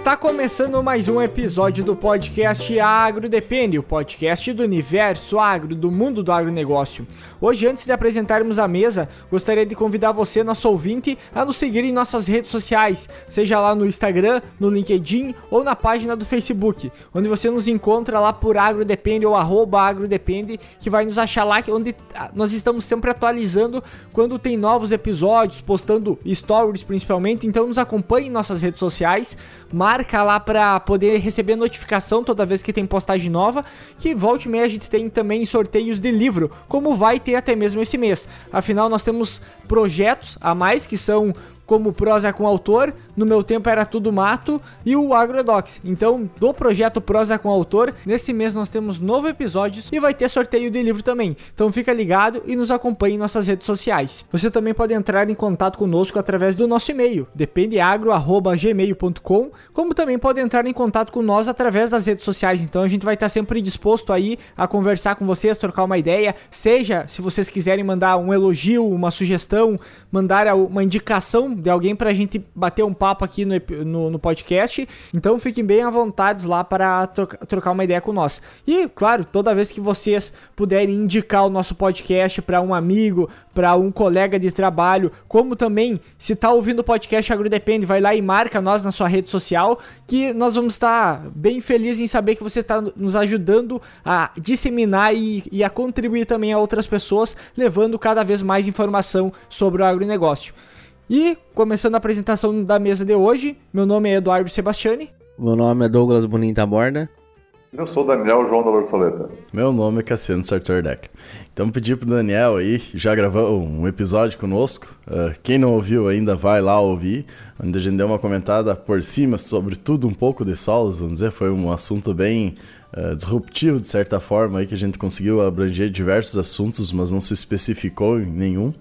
Está começando mais um episódio do podcast Agro Depende, o podcast do universo agro, do mundo do agronegócio. Hoje, antes de apresentarmos a mesa, gostaria de convidar você, nosso ouvinte, a nos seguir em nossas redes sociais, seja lá no Instagram, no LinkedIn ou na página do Facebook, onde você nos encontra lá por Agro Depende ou arroba Agro Depende, que vai nos achar lá, onde ah, nós estamos sempre atualizando quando tem novos episódios, postando stories principalmente, então nos acompanhe em nossas redes sociais marca lá para poder receber notificação toda vez que tem postagem nova, que volte e meia a gente tem também sorteios de livro, como vai ter até mesmo esse mês. Afinal, nós temos projetos a mais que são como prosa com autor, no meu tempo era tudo mato, e o Agrodox. Então, do projeto Prosa com Autor, nesse mês nós temos novo episódios e vai ter sorteio de livro também. Então fica ligado e nos acompanhe em nossas redes sociais. Você também pode entrar em contato conosco através do nosso e-mail, dependeagro@gmail.com, como também pode entrar em contato com nós através das redes sociais. Então a gente vai estar sempre disposto aí a conversar com vocês, trocar uma ideia, seja se vocês quiserem mandar um elogio, uma sugestão, mandar uma indicação de alguém pra gente bater um papo aqui no, no, no podcast. Então fiquem bem à vontade lá para troca, trocar uma ideia com nós. E, claro, toda vez que vocês puderem indicar o nosso podcast para um amigo, para um colega de trabalho, como também, se tá ouvindo o podcast Agrodepende, vai lá e marca nós na sua rede social, que nós vamos estar bem felizes em saber que você está nos ajudando a disseminar e, e a contribuir também a outras pessoas, levando cada vez mais informação sobre o agronegócio. E, começando a apresentação da mesa de hoje, meu nome é Eduardo Sebastiani. Meu nome é Douglas Bonita Borda. Eu sou Daniel João da Lorsoleta. Meu nome é Cassiano Sartor Deck. Então pedi pro Daniel aí, já gravou um episódio conosco. Uh, quem não ouviu ainda vai lá ouvir, onde a gente deu uma comentada por cima sobre tudo um pouco de solos, vamos dizer, foi um assunto bem uh, disruptivo de certa forma aí que a gente conseguiu abranger diversos assuntos, mas não se especificou em nenhum.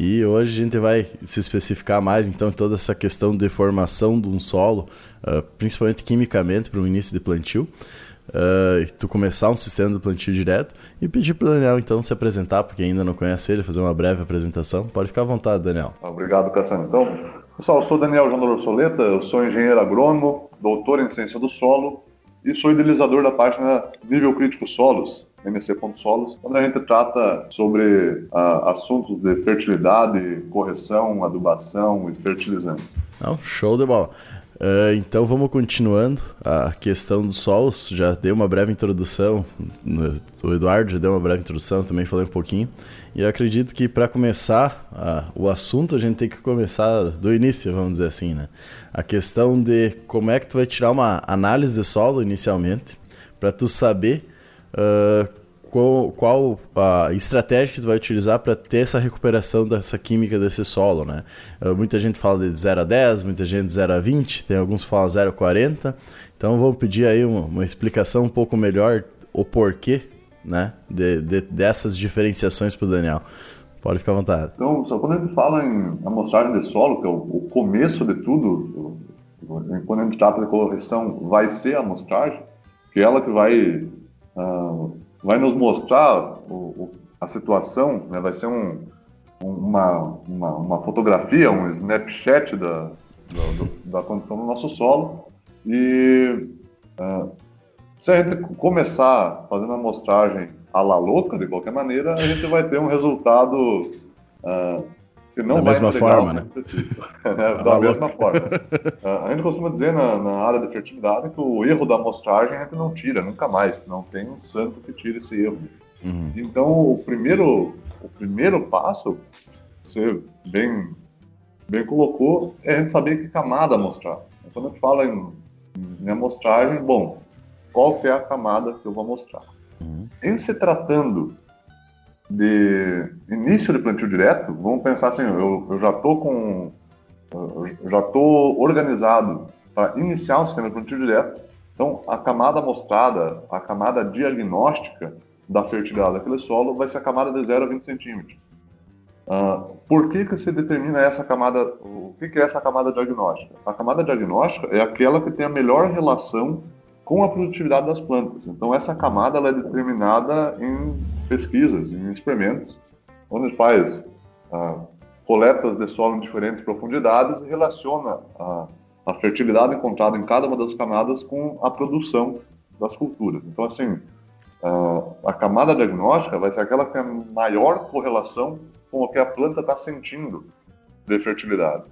E hoje a gente vai se especificar mais então toda essa questão de formação de um solo, uh, principalmente quimicamente para o início de plantio. Uh, tu começar um sistema de plantio direto e pedir para o Daniel então se apresentar, porque ainda não conhece ele, fazer uma breve apresentação. Pode ficar à vontade, Daniel. Obrigado, Cassiano. Então, pessoal, eu sou Daniel João Soleta, eu sou engenheiro agrônomo, doutor em ciência do solo e sou idealizador da página Nível Crítico Solos, mc.solos, onde a gente trata sobre uh, assuntos de fertilidade, correção, adubação e fertilizantes. Não, show de bola. Uh, então vamos continuando a questão dos solos. Já dei uma breve introdução, o Eduardo já deu uma breve introdução, também falei um pouquinho. E eu acredito que para começar uh, o assunto a gente tem que começar do início, vamos dizer assim, né? A questão de como é que tu vai tirar uma análise de solo inicialmente, para tu saber uh, qual, qual, a estratégia que tu vai utilizar para ter essa recuperação dessa química desse solo, né? Uh, muita gente fala de 0 a 10, muita gente de 0 a 20, tem alguns que falam 0 a 40. Então vamos pedir aí uma, uma explicação um pouco melhor o porquê, né, de, de, dessas diferenciações para o Daniel. Pode ficar à vontade. Então, só quando a gente fala em amostragem de solo, que é o, o começo de tudo, quando a gente trata de correção, vai ser a amostragem, que é ela que vai uh, vai nos mostrar o, o, a situação, né? vai ser um, uma, uma, uma, fotografia, um snapshot da, da, da, condição do nosso solo. E uh, se a gente começar fazendo a amostragem à la louca, de qualquer maneira, a gente vai ter um resultado uh, que não da vai mesma forma, né? é, da mesma forma. Uh, a gente costuma dizer na, na, área de fertilidade que o erro da amostragem a gente não tira, nunca mais. Não tem um santo que tire esse erro. Uhum. Então, o primeiro, o primeiro passo, você bem, bem colocou, é a gente saber que camada amostrar. Quando a gente fala em, em amostragem, bom, qual que é a camada que eu vou mostrar? Uhum. Em se tratando de início de plantio direto, vamos pensar assim, eu, eu já estou com já estou organizado para iniciar um sistema de plantio direto. Então, a camada mostrada, a camada diagnóstica da fertilidade daquele solo vai ser a camada de 0 a 20 centímetros. Uh, por que, que se determina essa camada? O que, que é essa camada diagnóstica? A camada diagnóstica é aquela que tem a melhor relação com a produtividade das plantas. Então, essa camada ela é determinada em pesquisas, em experimentos, onde faz ah, coletas de solo em diferentes profundidades e relaciona a, a fertilidade encontrada em cada uma das camadas com a produção das culturas. Então, assim, a camada diagnóstica vai ser aquela que tem a maior correlação com o que a planta está sentindo de fertilidade.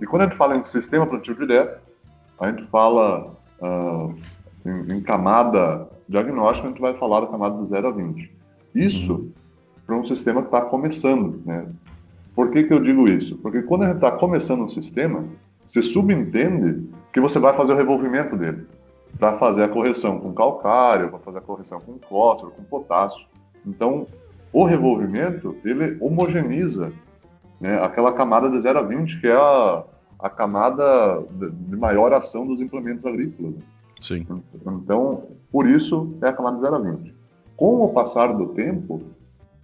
E quando a gente fala em sistema plantio direto, a gente fala uh, em, em, camada diagnóstica, a gente vai falar da camada de 0 a 20. Isso uhum. para um sistema que está começando. Né? Por que, que eu digo isso? Porque quando a gente está começando um sistema, você subentende que você vai fazer o revolvimento dele para fazer a correção com calcário, para fazer a correção com fósforo, com potássio. Então, o revolvimento, ele homogeniza né, aquela camada de 0 a 20, que é a, a camada de maior ação dos implementos agrícolas. Sim. Então, por isso, é a camada de 0 a 20. Com o passar do tempo,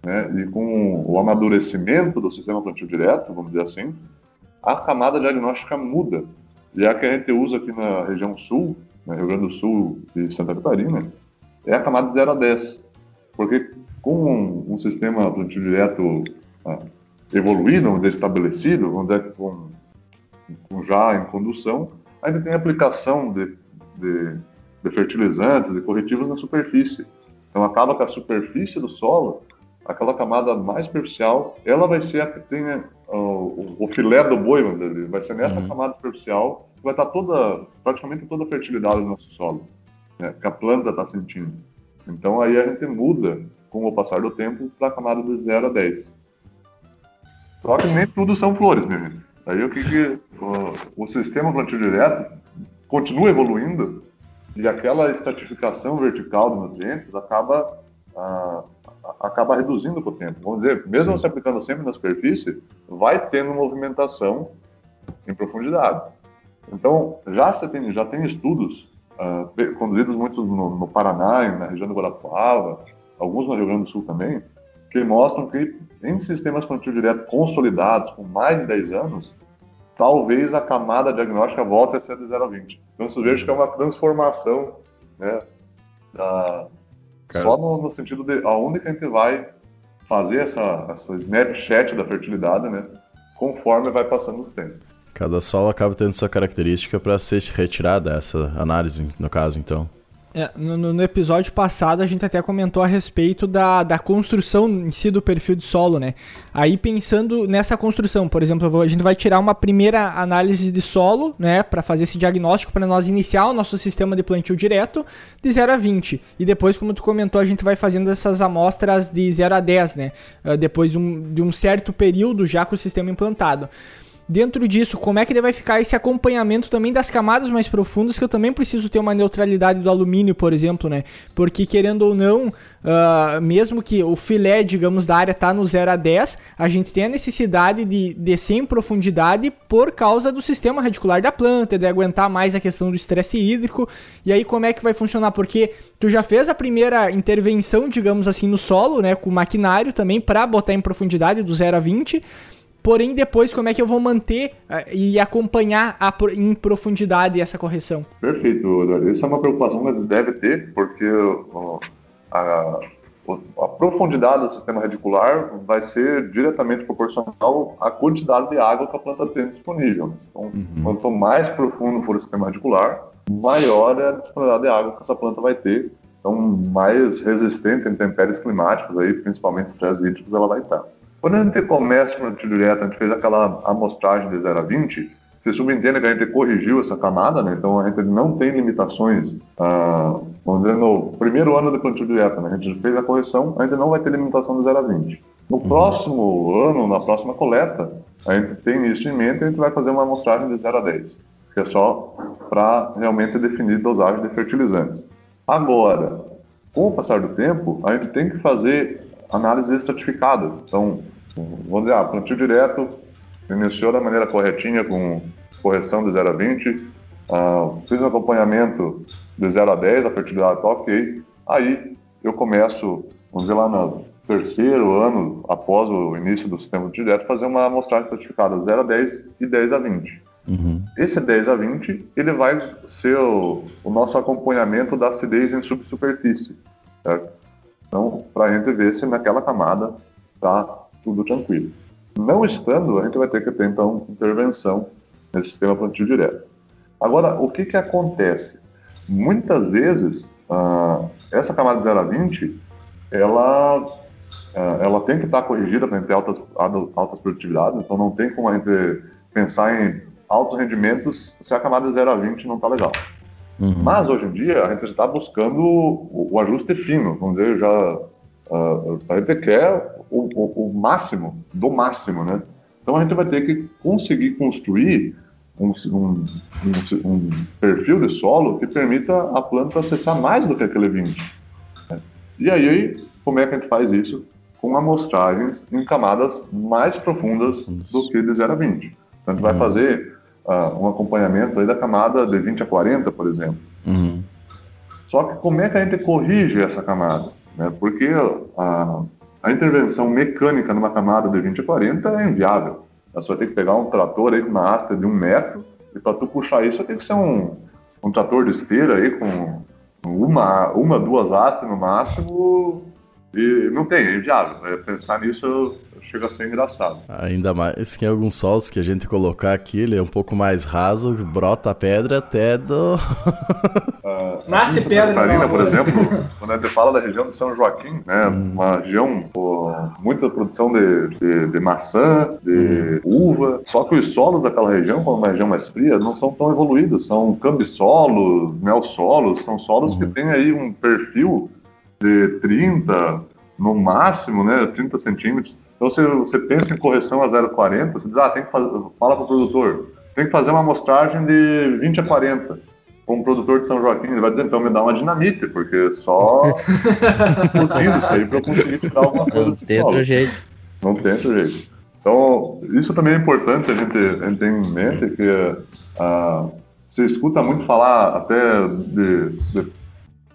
né, e com o amadurecimento do sistema plantio direto, vamos dizer assim, a camada diagnóstica muda. E a que a gente usa aqui na região sul, né, Rio Grande do Sul e Santa Catarina, é a camada de 0 a 10. Porque com um, um sistema plantio direto ah, evoluído, vamos dizer, estabelecido, vamos dizer, com, com já em condução, ainda tem aplicação de, de, de fertilizantes, de corretivos na superfície. Então acaba que a superfície do solo, aquela camada mais superficial, ela vai ser a que tem o, o filé do boi, dizer, vai ser nessa uhum. camada superficial que vai estar toda, praticamente toda a fertilidade do nosso solo, né, que a planta está sentindo. Então aí a gente muda, com o passar do tempo, para a camada de 0 a 10. Só que nem tudo são flores, meu amigo. Aí o que, que o, o sistema plantio direto continua evoluindo e aquela estratificação vertical de nutrientes acaba ah, acaba reduzindo com o tempo. Vamos dizer, mesmo Sim. se aplicando sempre na superfície, vai tendo movimentação em profundidade. Então, já, você tem, já tem estudos uh, conduzidos muito no, no, Paraná, na região do Guarapuava, alguns no Rio Grande do Sul também, que mostram que em sistemas plantio direto consolidados, com mais de 10 anos, talvez a camada diagnóstica volte a ser de 0 a 20. Então, você veja que é uma transformação né, da. Só no, no, sentido de aonde que a gente vai fazer essa, essa Snapchat da fertilidade, né? Conforme vai passando os tempos. Cada solo acaba tendo sua característica para ser retirada essa análise, no caso, então. É, no, no, episódio passado a gente até comentou a respeito da, da construção em si do perfil de solo, né? Aí pensando nessa construção, por exemplo, a gente vai tirar uma primeira análise de solo, né, para fazer esse diagnóstico para nós iniciar o nosso sistema de plantio direto de 0 a 20. E depois, como tu comentou, a gente vai fazendo essas amostras de 0 a 10, né? Ah, depois de um, de um certo período já com o sistema implantado. Dentro disso, como é que vai ficar esse acompanhamento também das camadas mais profundas, que eu também preciso ter uma neutralidade do alumínio, por exemplo, né? Porque querendo ou não, uh, mesmo que o filé, digamos, da área tá no 0 a 10, a gente tem a necessidade de descer em profundidade por causa do sistema radicular da planta, de aguentar mais a questão do estresse hídrico. E aí como é que vai funcionar? Porque tu já fez a primeira intervenção, digamos assim, no solo, né, com maquinário também para botar em profundidade do 0 a 20, Porém, depois, como é que eu vou manter uh, e acompanhar a, em profundidade essa correção? Perfeito, Eduardo. Essa é uma preocupação que deve ter, porque uh, a, a, profundidade do sistema radicular vai ser diretamente proporcional à quantidade de água que a planta tem disponível. Então, uhum. quanto mais profundo for o sistema radicular, maior é a disponibilidade de água que essa planta vai ter. Então, mais resistente a intempéries climáticas, aí, principalmente estresse hídricos, ela vai estar. Quando a gente começa o plantio direto, a gente fez aquela amostragem de 0 a 20, você subentende que a gente corrigiu essa camada, né? então a gente não tem limitações, ah, vamos dizer, no primeiro ano de plantio direto, né? a gente fez a correção, a gente não vai ter limitação de 0 a 20. No uhum. próximo ano, na próxima coleta, a gente tem isso em mente e a gente vai fazer uma amostragem de 0 a 10, que é só para realmente definir dosagem de fertilizantes. Agora, com o passar do tempo, a gente tem que fazer análises estratificadas. Então, vamos dizer, ah, plantio direto, iniciou da maneira corretinha, com correção de 0 a 20, ah, fiz um acompanhamento de 0 a 10, a fertilidade está ok, aí eu começo, vamos dizer lá no terceiro ano após o início do sistema direto, fazer uma amostragem certificada 0 a 10 e 10 a 20. Uhum. Esse 10 a 20, ele vai ser o, o nosso acompanhamento da acidez em subsuperfície, certo? Então, para a gente ver se naquela camada está tudo tranquilo. Não estando, a gente vai ter que ter, então, intervenção nesse sistema plantio direto. Agora, o que, que acontece? Muitas vezes, uh, essa camada de 0 a 20, ela, uh, ela tem que estar corrigida para ter altas, altas produtividades, então não tem como a gente pensar em altos rendimentos se a camada de 0 a 20 não está legal. Uhum. Mas hoje em dia a gente está buscando o, o, ajuste fino, vamos dizer, já uh, a gente quer o, o, o, máximo do máximo, né? Então a gente vai ter que conseguir construir um, um, um, perfil de solo que permita a planta acessar mais do que aquele 20. Né? E aí, como é que a gente faz isso? Com amostragens em camadas mais profundas do que de 0 a 20. Então a gente uhum. vai fazer uh, um acompanhamento aí da camada de 20 a 40, por exemplo. Uhum. Só que como é que a gente corrige essa camada? Né? Porque a, a intervenção mecânica numa camada de 20 a 40 é inviável. Você vai ter que pegar um trator aí com uma haste de um metro e para tu puxar isso tem que ser um, um trator de esteira aí com uma, uma duas hastes no máximo e não tem, é inviável. É, pensar nisso chega a ser engraçado. Ainda mais que em alguns solos que a gente colocar aqui, ele é um pouco mais raso, brota a pedra até do. uh, Nasce pedra, Catarina, por exemplo, quando a gente fala da região de São Joaquim, né, hum. uma região com muita produção de, de, de maçã, de hum. uva, só que os solos daquela região, como é uma região mais fria, não são tão evoluídos, são cambisolos, solos são solos que hum. têm aí um perfil de 30, no máximo, né, 30 centímetros então, se você pensa em correção a 0,40, você diz, ah, tem que fazer, fala para o produtor, tem que fazer uma amostragem de 20 a 40 com o produtor de São Joaquim. Ele vai dizer, então me dá uma dinamite, porque só curtindo isso aí para eu conseguir tirar alguma coisa Não tem outro jeito. Não tem outro jeito. Então, isso também é importante a gente, a gente ter em mente, que você escuta muito falar até de, de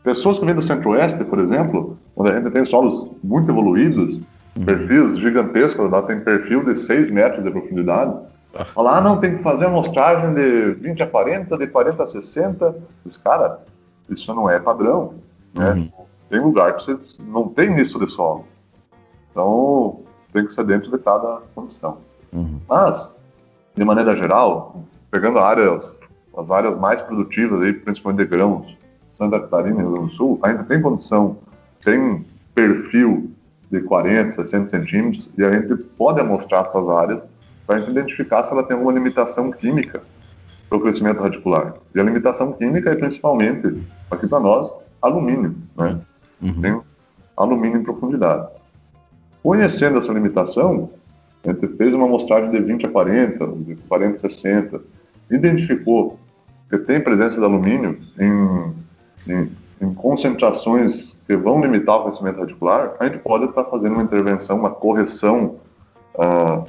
pessoas que vêm do Centro-Oeste, por exemplo, onde a gente tem solos muito evoluídos. Perfis gigantescos, lá tem perfil de 6 metros de profundidade. Ah. Fala, ah, não, tem que fazer amostragem de 20 a 40, de 40 a 60. Diz, cara, isso não é padrão. Né? Uhum. Tem lugar que você não tem isso de solo. Então, tem que ser dentro de cada condição. Uhum. Mas, de maneira geral, pegando áreas, as áreas mais produtivas, aí, principalmente de grãos, Santa Catarina e Rio Grande do Sul, ainda tem condição, tem perfil de 40, 60 centímetros, e a gente pode amostrar essas áreas para a gente identificar se ela tem alguma limitação química para o crescimento radicular. E a limitação química é principalmente, aqui para nós, alumínio. Né? Uhum. Tem alumínio em profundidade. Conhecendo essa limitação, a gente fez uma amostragem de 20 a 40, de 40 a 60, identificou que tem presença de alumínio em, em em concentrações que vão limitar o crescimento radicular, a gente pode estar fazendo uma intervenção, uma correção, uh,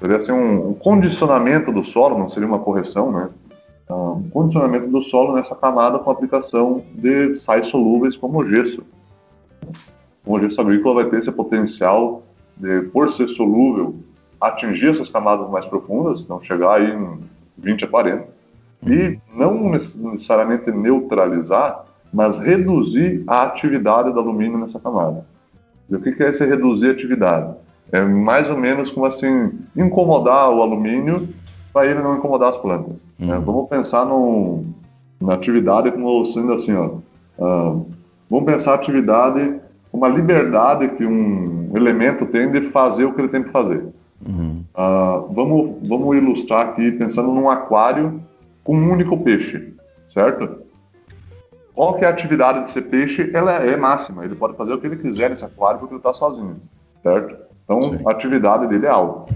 seria assim um, um, condicionamento do solo, não seria uma correção, né? Uh, um condicionamento do solo nessa camada com aplicação de sais solúveis como o gesso. O gesso agrícola vai ter esse potencial de, por ser solúvel, atingir essas camadas mais profundas, então chegar aí em 20 a 40, e não necessariamente neutralizar, mas reduzir a atividade do alumínio nessa camada. E o que é esse reduzir a atividade? É mais ou menos como assim, incomodar o alumínio para ele não incomodar as plantas. Uhum. É, vamos pensar no, na atividade como sendo assim, ó, uh, vamos pensar a atividade como a liberdade que um elemento tem de fazer o que ele tem que fazer. Uhum. Uh, vamos, vamos ilustrar aqui pensando num aquário com um único peixe, certo? Qual que é a atividade desse peixe? Ela é máxima, ele pode fazer o que ele quiser nesse aquário porque ele está sozinho, certo? Então, Sim. a atividade dele é alta.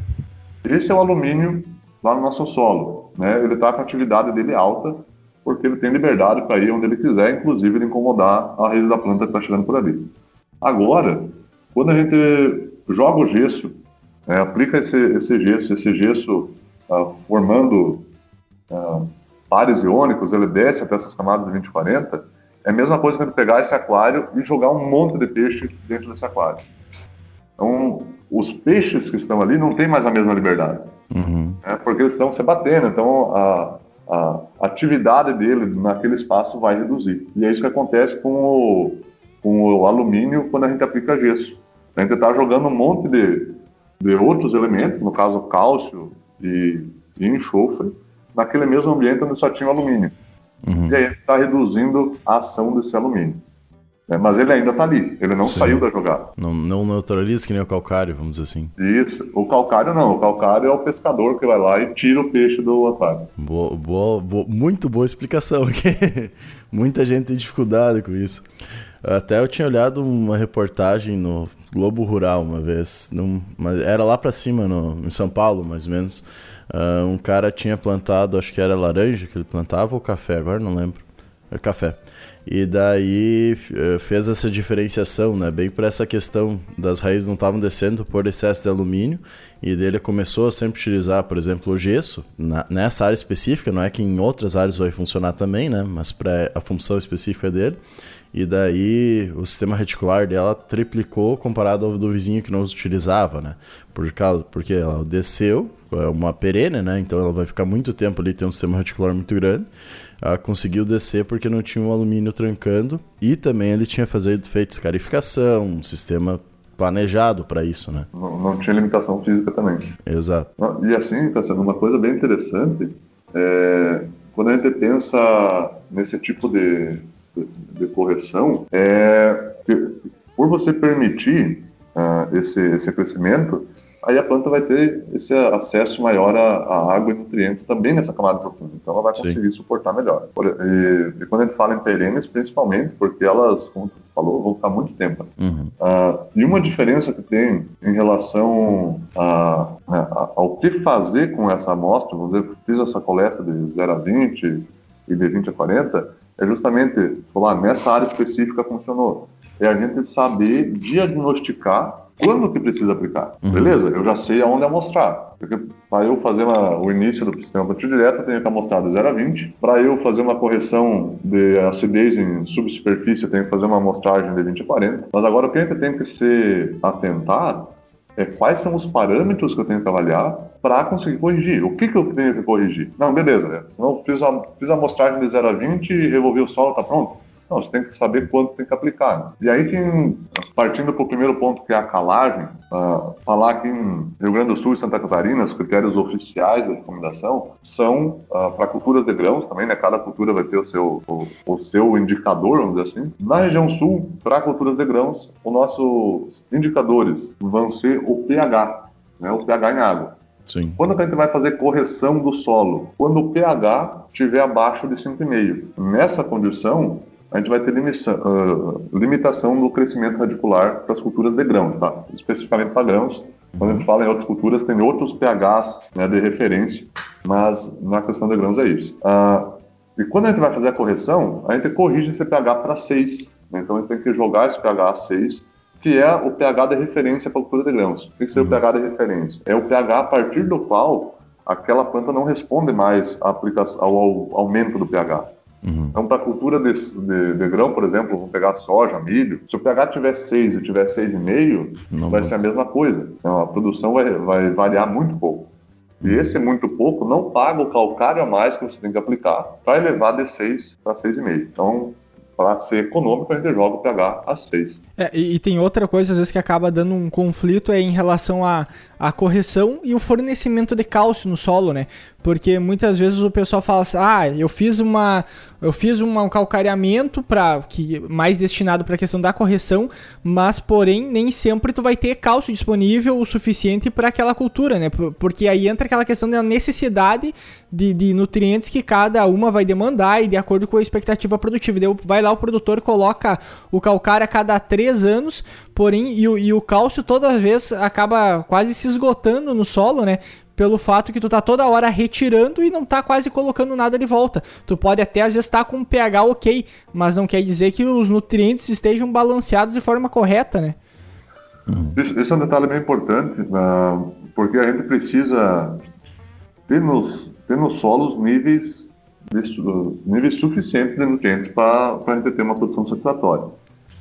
Esse é o alumínio lá no nosso solo, né? Ele está com a atividade dele alta porque ele tem liberdade para ir onde ele quiser, inclusive ele incomodar a raiz da planta que está chegando por ali. Agora, quando a gente joga o gesso, né, aplica esse, esse gesso, esse gesso uh, formando uh, pares iônicos, ele desce até essas camadas de 20 e 40, é a mesma coisa que ele pegar esse aquário e jogar um monte de peixe dentro desse aquário. Então, os peixes que estão ali não têm mais a mesma liberdade, uhum. né, porque eles estão se batendo, então a, a, atividade dele naquele espaço vai reduzir. E é isso que acontece com o, com o alumínio quando a gente aplica gesso. A gente está jogando um monte de, de outros elementos, no caso cálcio e, e enxofre, naquele mesmo ambiente onde só tinha o alumínio. Uhum. E aí está reduzindo a ação desse alumínio. É, mas ele ainda está ali, ele não Sim. saiu da jogada. Não, não neutraliza que nem o calcário, vamos dizer assim. Isso, o calcário não, o calcário é o pescador que vai lá e tira o peixe do aquário. Boa, boa, boa, muito boa explicação. Muita gente tem dificuldade com isso. Até eu tinha olhado uma reportagem no Globo Rural uma vez, num, era lá para cima, no, em São Paulo, mais ou menos. Uh, um cara tinha plantado, acho que era laranja que ele plantava ou café, agora não lembro. Era café. E daí eh, fez essa diferenciação, né? Bem por essa questão das raízes não estavam descendo por excesso de alumínio. E dele começou a sempre utilizar, por exemplo, o gesso na, nessa área específica. Não é que em outras áreas vai funcionar também, né? Mas para a função específica dele. E daí o sistema reticular dela triplicou comparado ao do vizinho que não utilizava, né? Por causa, porque ela desceu, é uma perene, né? Então ela vai ficar muito tempo ali, tem um sistema reticular muito grande. Ela conseguiu descer porque não tinha um alumínio trancando e também ele tinha feito, feito escarificação, um sistema planejado para isso, né? Não, não, tinha limitação física também. Exato. E assim, tá sendo uma coisa bem interessante, é, quando a gente pensa nesse tipo de de correção é por você permitir uh, esse, esse crescimento, aí a planta vai ter esse acesso maior à, água e nutrientes também nessa camada profunda. Então ela vai conseguir Sim. suportar melhor. E, e, quando a gente fala em perenes, principalmente, porque elas, como tu falou, vão ficar muito tempo. Uhum. Uh, e uma diferença que tem em relação a, a, ao que fazer com essa amostra, vamos dizer, fiz essa coleta de 0 a 20 e de 20 a 40, é justamente falar nessa área específica funcionou. É a gente saber diagnosticar quando que precisa aplicar. Uhum. Beleza? Eu já sei aonde amostrar. Porque para eu fazer uma, o início do sistema plantio direto, eu tenho que amostrar de 0 a 20. Para eu fazer uma correção de acidez em subsuperfície, eu tenho que fazer uma amostragem de 20 a 40. Mas agora o que a gente tem que se atentar é quais são os parâmetros que eu tenho que avaliar para conseguir corrigir. O que, que eu tenho que corrigir? Não, beleza, né? Não fiz a, fiz a amostragem de 0 a 20 e revolvi o solo, tá pronto? Não, você tem que saber quanto tem que aplicar. Né? E aí, tem, partindo para o primeiro ponto, que é a calagem, uh, falar que em Rio Grande do Sul e Santa Catarina, os critérios oficiais da recomendação são uh, para culturas de grãos também, né? Cada cultura vai ter o seu, o, o seu indicador, vamos dizer assim. Na região sul, para culturas de grãos, os nossos indicadores vão ser o pH, né? o pH em água. Sim. Quando a gente vai fazer correção do solo? Quando o pH estiver abaixo de 5,5. Nessa condição, a gente vai ter limitação, uh, limitação do crescimento radicular para as culturas de grão, tá? especificamente para grãos. Quando a gente fala em outras culturas, tem outros pHs né, de referência, mas na questão de grãos é isso. Uh, e quando a gente vai fazer a correção, a gente corrige esse pH para 6. Né? Então a gente tem que jogar esse pH a 6, que é o pH de referência para a cultura de grãos. O que, que seria uhum. o pH de referência? É o pH a partir do qual aquela planta não responde mais ao, ao aumento do pH. Uhum. Então, para a cultura de, de, de, grão, por exemplo, vamos pegar soja, milho, se o pH tiver 6 e tiver 6,5, vai ser a mesma coisa. Então, a produção vai, vai variar muito pouco. E esse muito pouco não paga o calcário a mais que você tem que aplicar para elevar de 6 para 6,5. Então, para ser econômico, a gente joga o pH a 6. É, e, e, tem outra coisa, às vezes, que acaba dando um conflito é em relação à, à correção e o fornecimento de cálcio no solo, né? Porque muitas vezes o pessoal fala assim, ah, eu fiz uma. Eu fiz um calcareamento para que mais destinado para a questão da correção, mas porém nem sempre tu vai ter cálcio disponível o suficiente para aquela cultura, né? Porque aí entra aquela questão da necessidade de, de nutrientes que cada uma vai demandar e de acordo com a expectativa produtiva. Vai lá o produtor coloca o calcário a cada três anos, porém, e e o cálcio toda vez acaba quase se esgotando no solo, né? pelo fato que tu tá toda hora retirando e não tá quase colocando nada de volta. Tu pode até às vezes estar tá com um pH ok, mas não quer dizer que os nutrientes estejam balanceados de forma correta, né? Isso, isso é um detalhe bem importante, uh, porque a gente precisa ter nos, ter nos solos níveis, de, níveis suficientes de nutrientes para a gente ter uma produção satisfatória.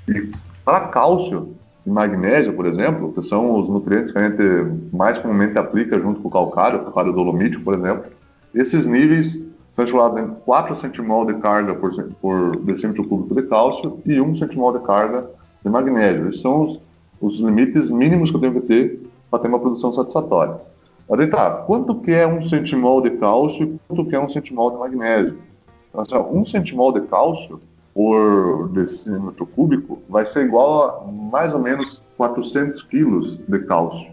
E para cálcio e magnésio, por exemplo, que são os nutrientes que a gente mais comumente aplica junto com o calcário, calcário dolomítico, por exemplo, esses níveis são estimados em 4 centimol de carga por, por decímetro cúbico de cálcio e 1 centimol de carga de magnésio. Esses são os, os limites mínimos que eu tenho que ter para ter uma produção satisfatória. Mas tá, quanto que é um centimol de cálcio e quanto que é um centimol de magnésio? Então, assim, um centimol de cálcio por decímetro cúbico vai ser igual a mais ou menos 400 quilos de cálcio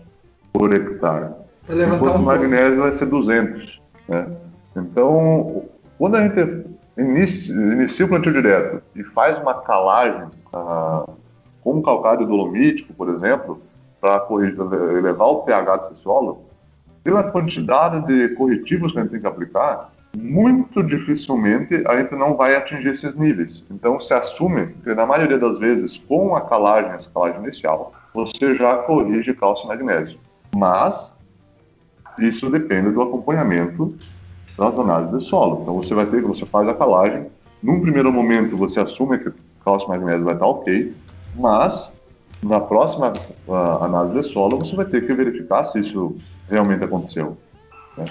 por hectare. Enquanto o magnésio vai ser 200. Né? Então, quando a gente inicia, inicia o plantio direto e faz uma calagem ah, com calcário dolomítico, por exemplo, para elevar o pH desse solo, pela quantidade de corretivos que a gente tem que aplicar, muito dificilmente a gente não vai atingir esses níveis. Então se assume que na maioria das vezes com a calagem, essa calagem inicial, você já corrige cálcio e magnésio. Mas isso depende do acompanhamento das análises de solo. Então você vai ter que você faz a calagem, num primeiro momento você assume que cálcio e magnésio vai estar ok, mas na próxima uh, análise de solo você vai ter que verificar se isso realmente aconteceu. Né?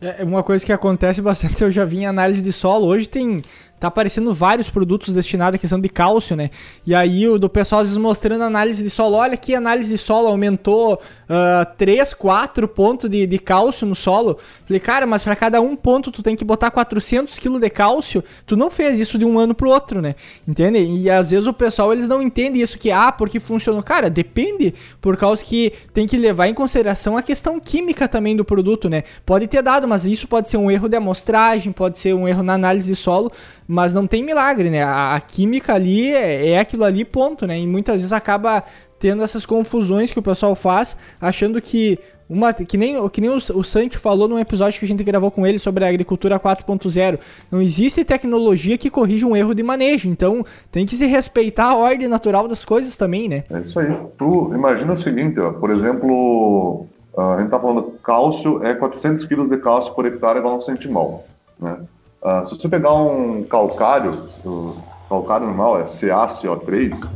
É, é uma coisa que acontece bastante, eu já vi em análise de solo. Hoje tem tá aparecendo vários produtos destinados à questão de cálcio, né? E aí o do pessoal às vezes mostrando análise de solo, olha que análise de solo aumentou uh, 3, 4 pontos de, de cálcio no solo. Falei, cara, mas para cada um ponto tu tem que botar 400 kg de cálcio, tu não fez isso de um ano pro outro, né? Entende? E às vezes o pessoal eles não entendem isso que, ah, porque funcionou. Cara, depende, por causa que tem que levar em consideração a questão química também do produto, né? Pode ter dado, mas isso pode ser um erro de amostragem, pode ser um erro na análise de solo, mas não tem milagre, né? A, a química ali é, é, aquilo ali, ponto, né? E muitas vezes acaba tendo essas confusões que o pessoal faz, achando que uma que nem, que nem o, o Santi falou num episódio que a gente gravou com ele sobre a agricultura 4.0. Não existe tecnologia que corrija um erro de manejo, então tem que se respeitar a ordem natural das coisas também, né? É isso aí. Tu imagina o seguinte, ó, por exemplo, a gente tá falando cálcio é 400 kg de cálcio por hectare igual a um centimol, né? Uh, se você pegar um calcário, o calcário normal é CaCO3,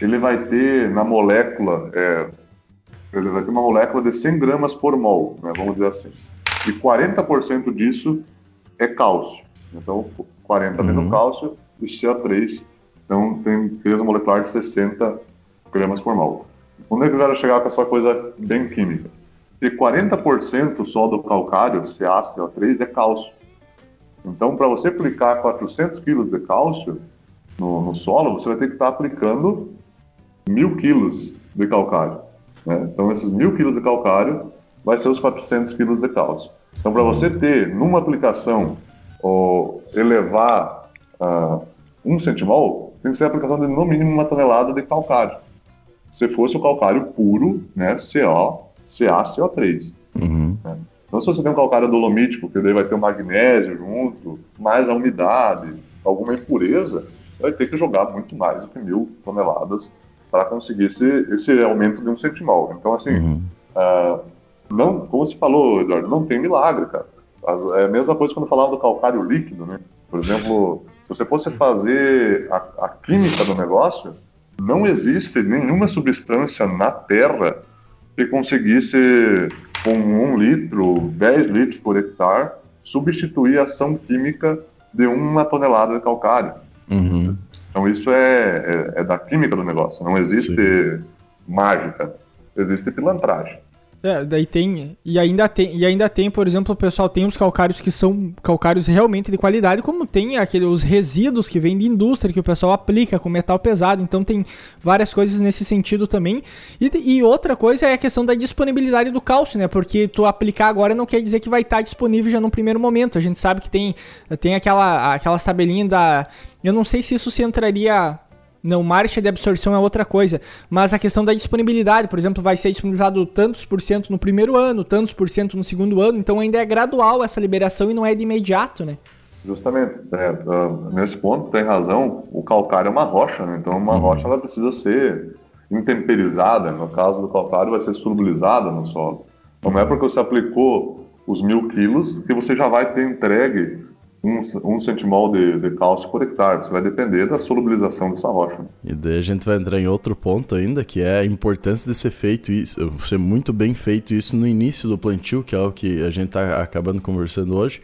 ele vai ter na molécula, é, ele vai ter uma molécula de 100 gramas por mol, né, vamos dizer assim. E 40% disso é cálcio. Então, 40 uhum. menos cálcio e CO3, então tem peso molecular de 60 gramas por mol. Onde é que eu quero chegar com essa coisa bem química? E 40% só do calcário, CaCO3, é cálcio. Então, para você aplicar 400 quilos de cálcio no, no, solo, você vai ter que estar tá aplicando mil quilos de calcário. Né? Então, esses mil quilos de calcário vai ser os 400 quilos de cálcio. Então, para você ter numa aplicação ou elevar uh, um centimol, tem que ser a aplicação de no mínimo uma tonelada de calcário. Se fosse o calcário puro, né, CO, CaCO3. Uhum. Né? Então, se você tem um calcário dolomítico, que daí vai ter o magnésio junto, mais a umidade, alguma impureza, vai ter que jogar muito mais do que mil toneladas para conseguir esse, esse aumento de um centimol. Então, assim, uhum. uh, não, como você falou, Eduardo, não tem milagre, cara. As, é a mesma coisa quando falava do calcário líquido, né? Por exemplo, se você fosse fazer a, a química do negócio, não existe nenhuma substância na Terra que conseguisse com um litro, 10 litros por hectare, substituir a ação química de uma tonelada de calcário. Uhum. Então isso é, é, é, da química do negócio, não existe Sim. mágica, existe pilantragem. É, daí tem. E ainda tem, e ainda tem, por exemplo, o pessoal tem os calcários que são calcários realmente de qualidade, como tem aquele, os resíduos que vêm de indústria que o pessoal aplica com metal pesado. Então tem várias coisas nesse sentido também. E, e outra coisa é a questão da disponibilidade do cálcio, né? Porque tu aplicar agora não quer dizer que vai estar disponível já no primeiro momento. A gente sabe que tem, tem aquela, aquela tabelinha da. Eu não sei se isso se entraria não, marcha de absorção é outra coisa. Mas a questão da disponibilidade, por exemplo, vai ser disponibilizado tantos por cento no primeiro ano, tantos por cento no segundo ano. Então ainda é gradual essa liberação e não é de imediato, né? Justamente. É, nesse ponto tem razão. O calcário é uma rocha, né? Então uma uhum. rocha ela precisa ser intemperizada. No caso do calcário vai ser solubilizada no solo. Então não é porque você aplicou os mil quilos que você já vai ter entregue um, um centimol de, de cálcio por hectare. Você vai depender da solubilização dessa rocha. E daí a gente vai entrar em outro ponto ainda, que é a importância de ser feito isso, ser muito bem feito isso no início do plantio, que é o que a gente está acabando conversando hoje.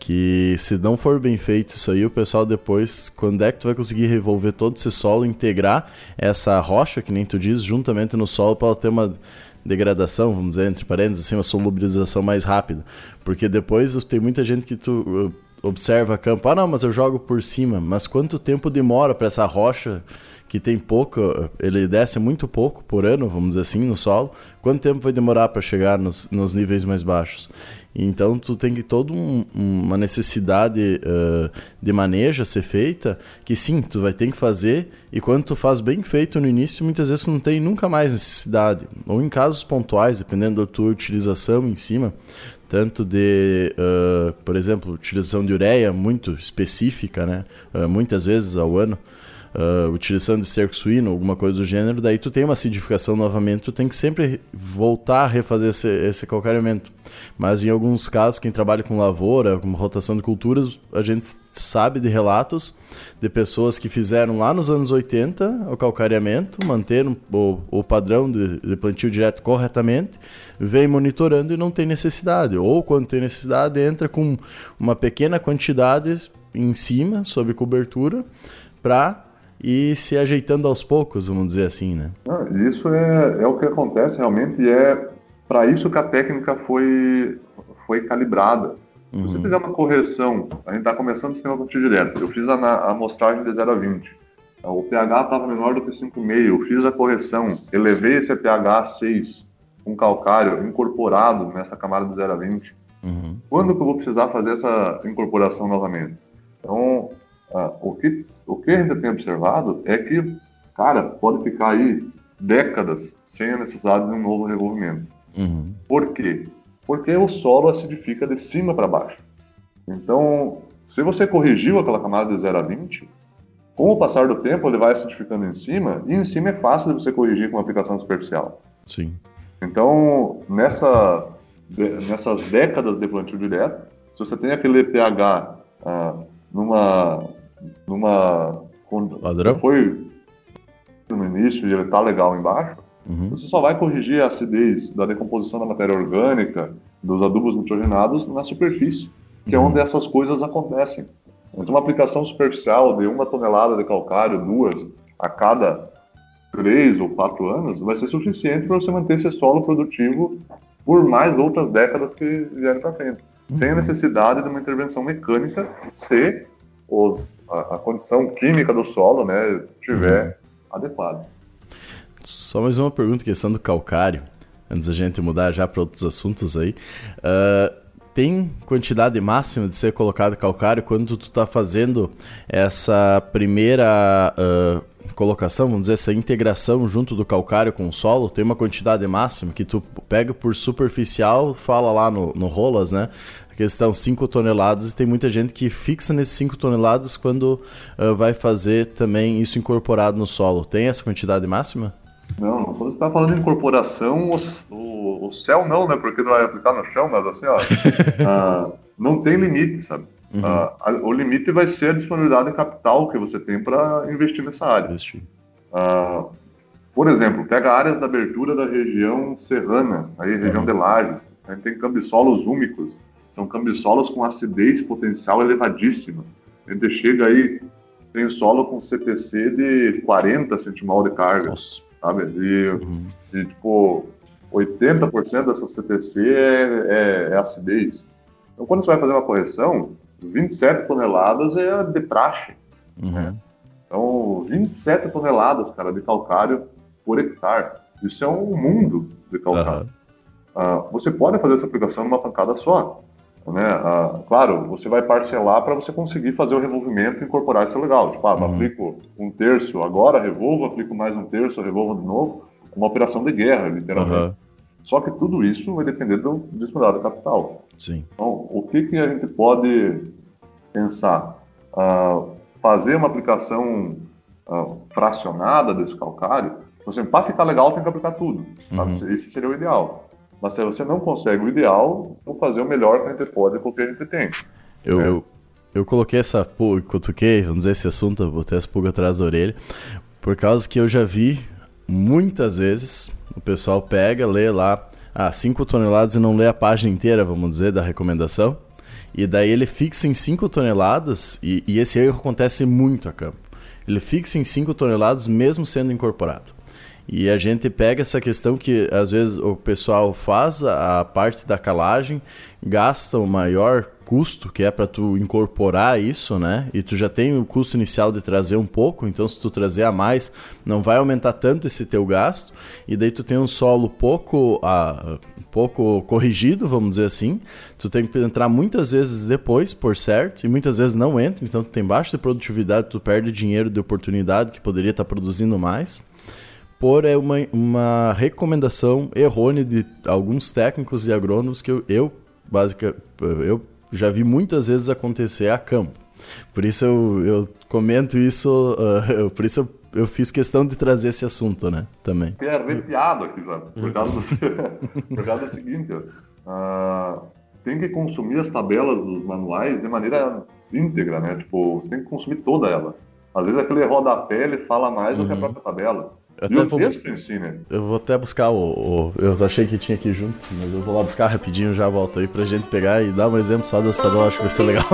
Que se não for bem feito isso aí, o pessoal depois, quando é que tu vai conseguir revolver todo esse solo, integrar essa rocha, que nem tu diz, juntamente no solo, para ela ter uma degradação, vamos dizer, entre parênteses, assim, uma solubilização mais rápida. Porque depois tem muita gente que tu observa campo, ah não, mas eu jogo por cima, mas quanto tempo demora para essa rocha que tem pouco, ele desce muito pouco por ano, vamos dizer assim, no solo, quanto tempo vai demorar para chegar nos, nos, níveis mais baixos? Então tu tem que toda um, uma necessidade uh, de manejo a ser feita, que sim, tu vai ter que fazer, e quando tu faz bem feito no início, muitas vezes tu não tem nunca mais necessidade. Ou em casos pontuais, dependendo da tua utilização em cima, tanto de, uh, por exemplo, utilização de ureia muito específica, né? Uh, muitas vezes ao ano, uh, utilizando de cerco suíno, alguma coisa do gênero, daí tu tem uma acidificação novamente, tu tem que sempre voltar a refazer esse, esse calcareamento. Mas em alguns casos, quem trabalha com lavoura, com rotação de culturas, a gente sabe de relatos de pessoas que fizeram lá nos anos 80 o calcareamento, manteram o, o padrão de, de plantio direto corretamente, vem monitorando e não tem necessidade. Ou quando tem necessidade, entra com uma pequena quantidade em cima, sob cobertura, para e se ajeitando aos poucos, vamos dizer assim, né? isso é, é o que acontece realmente e é para isso que a técnica foi, foi calibrada. Se você uhum. fizer uma correção, a gente está começando o sistema plantio direto, eu fiz a, a amostragem de 0 a 20, o pH estava menor do que 5,5, eu fiz a correção, elevei esse pH a 6, com calcário incorporado nessa camada de 0 a 20. Uhum. Quando que eu vou precisar fazer essa incorporação novamente? Então, ah, o, que, o que a gente tem observado é que, cara, pode ficar aí décadas sem a necessidade de um novo revolvimento. Uhum. Por quê? Porque o solo acidifica de cima para baixo. Então, se você corrigiu aquela camada de 0 a 20, com o passar do tempo ele vai acidificando em cima, e em cima é fácil de você corrigir com uma aplicação superficial. Sim. Então, nessa, nessas décadas de plantio direto, se você tem aquele pH ah, numa numa. Padrão? Foi no início e ele tá legal embaixo, uhum. você só vai corrigir a acidez da decomposição da matéria orgânica, dos adubos nitrogenados na superfície, que uhum. é onde essas coisas acontecem. Então, uma aplicação superficial de uma tonelada de calcário, duas, a cada três ou quatro anos, vai ser suficiente para você manter esse solo produtivo por mais outras décadas que vierem para frente, uhum. sem a necessidade de uma intervenção mecânica se os, a, a, condição química do solo né, estiver uhum. adequada. Só mais uma pergunta, questão do calcário, antes da gente mudar já para outros assuntos aí. Uh, tem quantidade máxima de ser colocado calcário quando tu está fazendo essa primeira uh, colocação, vamos dizer, essa integração junto do calcário com o solo? Tem uma quantidade máxima que tu pega por superficial, fala lá no, no Rolas, né? Que estão 5 toneladas e tem muita gente que fixa nesses 5 toneladas quando uh, vai fazer também isso incorporado no solo. Tem essa quantidade máxima? Não, quando você está falando de incorporação, o, o, o, céu não, né? Porque não vai aplicar no chão, mas assim, ó, uh, não tem limite, sabe? Uhum. Uh, a, o limite vai ser a disponibilidade de capital que você tem para investir nessa área. Investir. por exemplo, pega áreas da abertura da região serrana, aí região uhum. de Lages, a gente tem cambisolos úmicos, são cambissolos com acidez potencial elevadíssima. A gente chega aí, tem solo com CTC de 40 centimol de carga, Nossa. sabe? E, uhum. e, tipo, 80% dessa CTC é, é, é, acidez. Então, quando você vai fazer uma correção, 27 toneladas é de praxe. Uhum. Né? Então, 27 toneladas, cara, de calcário por hectare. Isso é um mundo de calcário. Uhum. Uh, você pode fazer essa aplicação numa pancada só. Né? Ah, claro, você vai parcelar para você conseguir fazer o revolvimento e incorporar isso legal. Tipo, ah, uhum. aplico um terço agora, revolvo, aplico mais um terço, revolvo de novo. Uma operação de guerra, literalmente. Uhum. Só que tudo isso vai depender do disponibilidade do capital. Sim. Então, o que, que a gente pode pensar? Uh, fazer uma aplicação uh, fracionada desse calcário. Por exemplo, para ficar legal tem que aplicar tudo. Uhum. Esse seria o ideal. Mas se você não consegue o ideal, vou fazer o melhor que a gente pode com o que a gente tem. Eu, é. eu, eu, coloquei essa pulga, cutuquei, vamos dizer esse assunto, botei essa pulga atrás da orelha, por causa que eu já vi muitas vezes o pessoal pega, lê lá, ah, 5 toneladas e não lê a página inteira, vamos dizer, da recomendação. E daí ele fixa em 5 toneladas, e, e, esse erro acontece muito a campo. Ele fixa em 5 toneladas mesmo sendo incorporado. E a gente pega essa questão que às vezes o pessoal faz a parte da calagem, gasta o maior custo que é para tu incorporar isso, né? E tu já tem o custo inicial de trazer um pouco, então se tu trazer a mais, não vai aumentar tanto esse teu gasto. E daí tu tem um solo pouco, uh, pouco corrigido, vamos dizer assim. Tu tem que entrar muitas vezes depois, por certo, e muitas vezes não entra, então tu tem baixa de produtividade, tu perde dinheiro de oportunidade que poderia estar tá produzindo mais por é uma, uma recomendação errônea de alguns técnicos e agrônomos que eu, eu, basica, eu já vi muitas vezes acontecer a campo. Por isso eu, eu comento isso, uh, por isso eu, eu, fiz questão de trazer esse assunto, né, também. Fiquei arrepiado aqui, sabe? Por causa do, por causa do seguinte, uh, tem que consumir as tabelas dos manuais de maneira íntegra, né? Tipo, você tem que consumir toda ela. Às vezes aquele rodapé ele fala mais uhum. do que a uhum. própria tabela. Eu o vou, né? Eu vou até buscar o, o, Eu achei que tinha aqui junto, mas eu vou lá buscar rapidinho, já volto aí pra gente pegar e dar um exemplo só dessa tabela, acho que vai ser legal.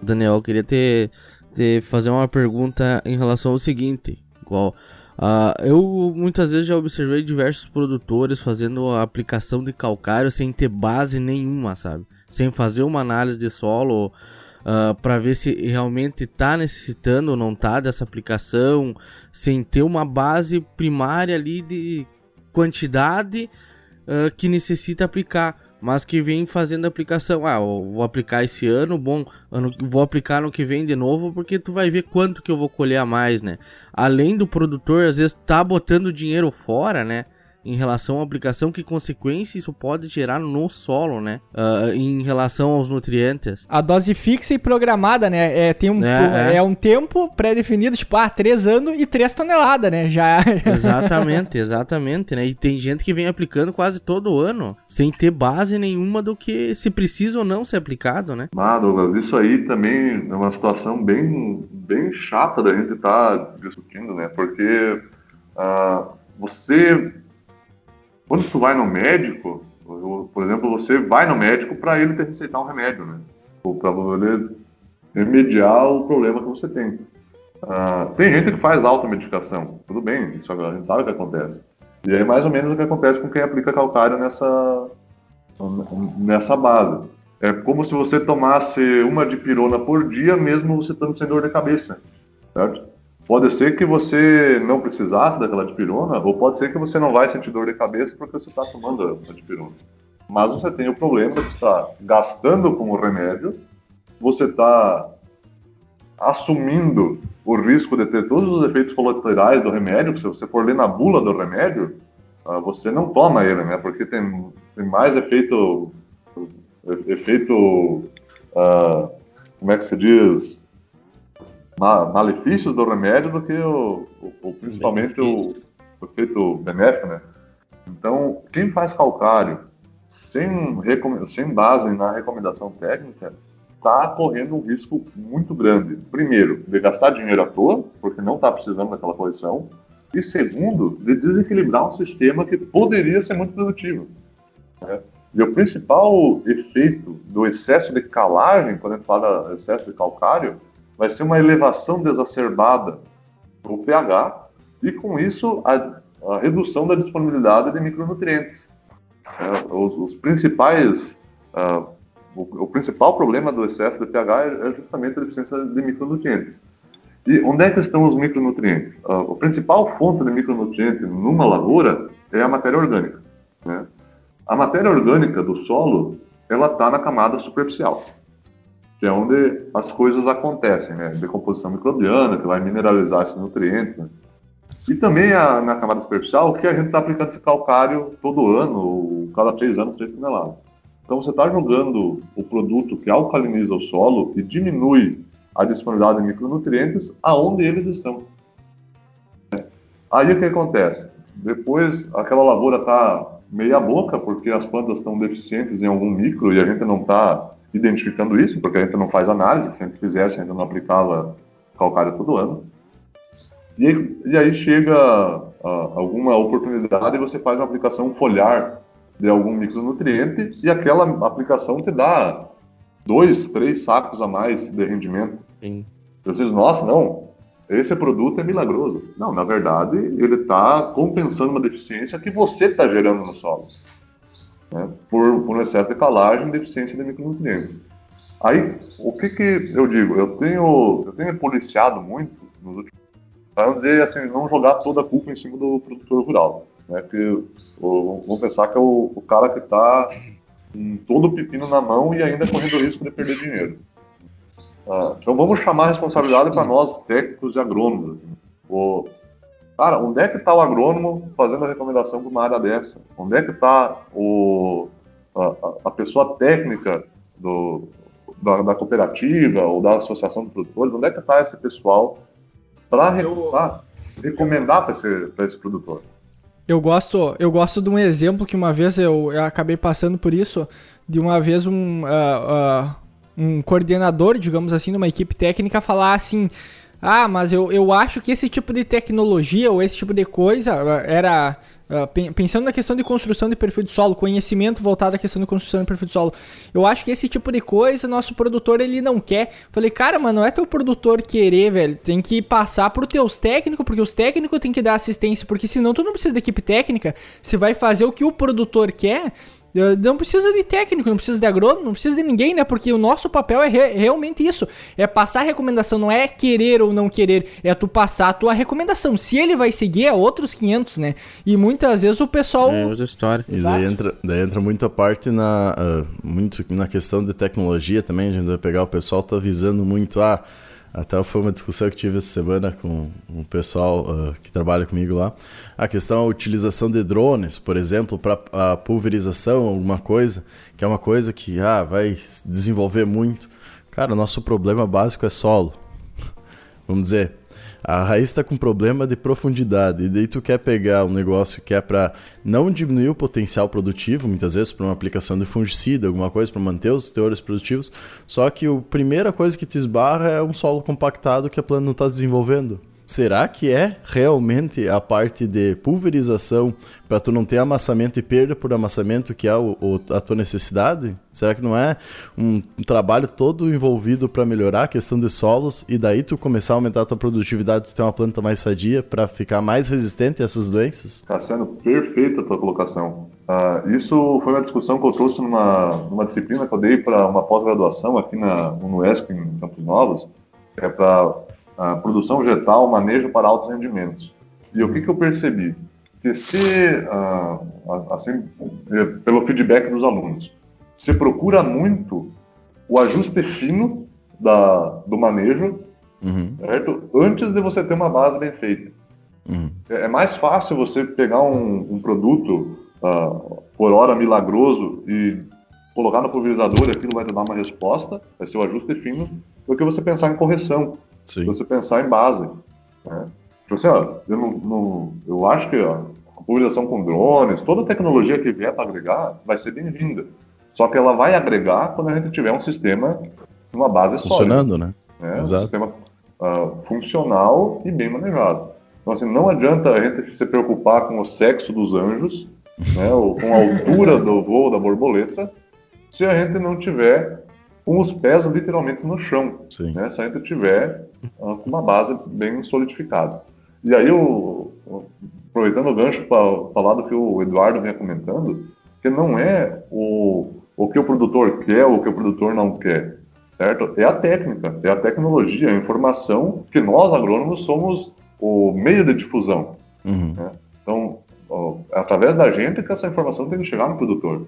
Daniel, eu queria ter, ter fazer uma pergunta em relação ao seguinte, igual Uh, eu muitas vezes já observei diversos produtores fazendo a aplicação de calcário sem ter base nenhuma, sabe? Sem fazer uma análise de solo uh, ah, para ver se realmente está necessitando ou não está dessa aplicação, sem ter uma base primária ali de quantidade uh, que necessita aplicar, mas que vem fazendo aplicação. Ah, vou aplicar esse ano, bom, ano, vou aplicar no que vem de novo, porque tu vai ver quanto que eu vou colher a mais, né? Além do produtor às vezes tá botando dinheiro fora, né? Em relação à aplicação, que consequência isso pode gerar no solo, né? Uh, em relação aos nutrientes. A dose fixa e programada, né? É, tem um, é, é. é um tempo pré-definido, tipo, ah, 3 anos e 3 toneladas, né? Já. Exatamente, exatamente, né? E tem gente que vem aplicando quase todo ano, sem ter base nenhuma do que se precisa ou não ser aplicado, né? Ah, Douglas, isso aí também é uma situação bem, bem chata da gente estar tá discutindo, né? Porque uh, você quando tu vai no médico, por exemplo, você vai no médico para ele te receitar um remédio, né? Ou para ele remediar o problema que você tem. Uh, tem gente que faz automedicação, tudo bem, isso a gente sabe o que acontece. E aí, mais ou menos, o que acontece com quem aplica calcário nessa, nessa base. É como se você tomasse uma dipirona por dia, mesmo você estando sem dor de cabeça, certo? Pode ser que você não precisasse daquela dipirona, ou pode ser que você não vai sentir dor de cabeça porque você está tomando a dipirona. Mas você tem o problema de estar gastando com o remédio, você está assumindo o risco de ter todos os efeitos colaterais do remédio. Se você for ler na bula do remédio, ah, você não toma ele, né? Porque tem, tem mais efeito, efeito, uh, como é que se diz, malefícios do remédio do que o, o, o principalmente o, o, efeito benéfico, né? Então, quem faz calcário sem, sem base na recomendação técnica está correndo um risco muito grande. Primeiro, de gastar dinheiro à toa, porque não está precisando daquela correção. E segundo, de desequilibrar um sistema que poderia ser muito produtivo. Né? E o principal efeito do excesso de calagem, quando a gente fala excesso de calcário, vai ser uma elevação desacerbada do pH e, com isso, a, a redução da disponibilidade de micronutrientes. É, os, os, principais, uh, o, o, principal problema do excesso de pH é, é justamente a deficiência de micronutrientes. E onde é que estão os micronutrientes? Uh, a principal fonte de micronutriente numa lavoura é a matéria orgânica. Né? A matéria orgânica do solo, ela está na camada superficial que é onde as coisas acontecem, né? Decomposição microbiana, que vai mineralizar esses nutrientes. Né? E também a, na camada superficial, que a gente está aplicando esse calcário todo ano, ou cada três anos, três toneladas. Então você está jogando o produto que alcaliniza o solo e diminui a disponibilidade de micronutrientes aonde eles estão. Aí o que acontece? Depois aquela lavoura está meia boca porque as plantas estão deficientes em algum micro e a gente não está identificando isso, porque a gente não faz análise, se a gente fizesse, a gente não aplicava calcário todo ano. E aí, e aí chega uh, alguma oportunidade e você faz uma aplicação foliar de algum micronutriente e aquela aplicação te dá dois, três sacos a mais de rendimento. Sim. Vocês, nossa, não, esse produto é milagroso. Não, na verdade, ele está compensando uma deficiência que você está gerando no solo. Né? Por, por excesso de calagem e deficiência de micronutrientes. Aí, o que que eu digo? Eu tenho, eu tenho policiado muito nos últimos para dizer assim, não jogar toda a culpa em cima do produtor rural. Né? Que vamos pensar que é o, o cara que está com todo o pepino na mão e ainda correndo o risco de perder dinheiro. Ah, então vamos chamar a responsabilidade para nós, técnicos e agrônomos. O, cara, onde é que está o agrônomo fazendo a recomendação para uma área dessa? Onde é que está a, a, pessoa técnica do, da, da, cooperativa ou da associação de produtores? Onde é que está esse pessoal para recomendar para esse, esse produtor? Eu gosto, eu gosto de um exemplo que uma vez eu, eu acabei passando por isso, de uma vez um, uh, uh, um coordenador, digamos assim, de uma equipe técnica falar assim, ah, mas eu, eu acho que esse tipo de tecnologia ou esse tipo de coisa uh, era. Uh, pensando na questão de construção de perfil de solo, conhecimento voltado à questão de construção de perfil de solo, eu acho que esse tipo de coisa nosso produtor ele não quer. Falei, cara, mano, não é teu produtor querer, velho. Tem que passar pro teus técnicos, porque os técnicos têm que dar assistência, porque senão tu não precisa de equipe técnica. Você vai fazer o que o produtor quer não precisa de técnico, não precisa de agrônomo, não precisa de ninguém, né? Porque o nosso papel é re realmente isso. É passar a recomendação, não é querer ou não querer, é tu passar a tua recomendação. Se ele vai seguir, é outros 500, né? E muitas vezes o pessoal... É outra história. E daí entra, daí entra muito a parte na, uh, muito na questão de tecnologia também, a gente vai pegar o pessoal tá visando muito, ah, até foi uma discussão que tive essa semana com o pessoal uh, que trabalha comigo lá. A questão da utilização de drones, por exemplo, para a pulverização, alguma coisa, que é uma coisa que ah, vai desenvolver muito. Cara, nosso problema básico é solo. Vamos dizer, a raiz está com problema de profundidade, e daí tu quer pegar um negócio que é para não diminuir o potencial produtivo, muitas vezes para uma aplicação de fungicida, alguma coisa para manter os teores produtivos, só que a primeira coisa que tu esbarra é um solo compactado que a planta não está desenvolvendo. Será que é realmente a parte de pulverização para tu não ter amassamento e perda por amassamento que é o, o, a tua necessidade? Será que não é um, um trabalho todo envolvido para melhorar a questão de solos e daí tu começar a aumentar a tua produtividade, tu ter uma planta mais sadia para ficar mais resistente a essas doenças? Está sendo perfeita a tua colocação. Uh, isso foi uma discussão que eu trouxe numa, numa disciplina que eu dei para uma pós-graduação aqui na, no UESC em Campos Novos, é para a produção vegetal, manejo para altos rendimentos. E o que, que eu percebi? Que se, ah, assim, é, pelo feedback dos alunos, se procura muito o ajuste fino da, do manejo, uhum. certo? Antes de você ter uma base bem feita. Uhum. É, é mais fácil você pegar um, um produto uh, por hora milagroso e colocar no pulverizador e aquilo vai te dar uma resposta, vai ser o ajuste fino, do que você pensar em correção. Sim. você pensar em base. Né? Tipo assim, ó, eu, não, não, eu acho que ó, a pulverização com drones, toda tecnologia que vier para agregar vai ser bem-vinda. Só que ela vai agregar quando a gente tiver um sistema, uma base Funcionando, sólida. né? né? Um sistema uh, funcional e bem manejado. Então, assim, não adianta a gente se preocupar com o sexo dos anjos, né, ou com a altura do voo da borboleta, se a gente não tiver com os pés literalmente no chão, né, se a gente tiver uh, com uma base bem solidificada. E aí, eu, aproveitando o gancho para falar do que o Eduardo vinha comentando, que não é o, o que o produtor quer ou o que o produtor não quer, certo? É a técnica, é a tecnologia, a informação que nós, agrônomos, somos o meio de difusão. Uhum. Né? Então, ó, é através da gente que essa informação tem que chegar no produtor.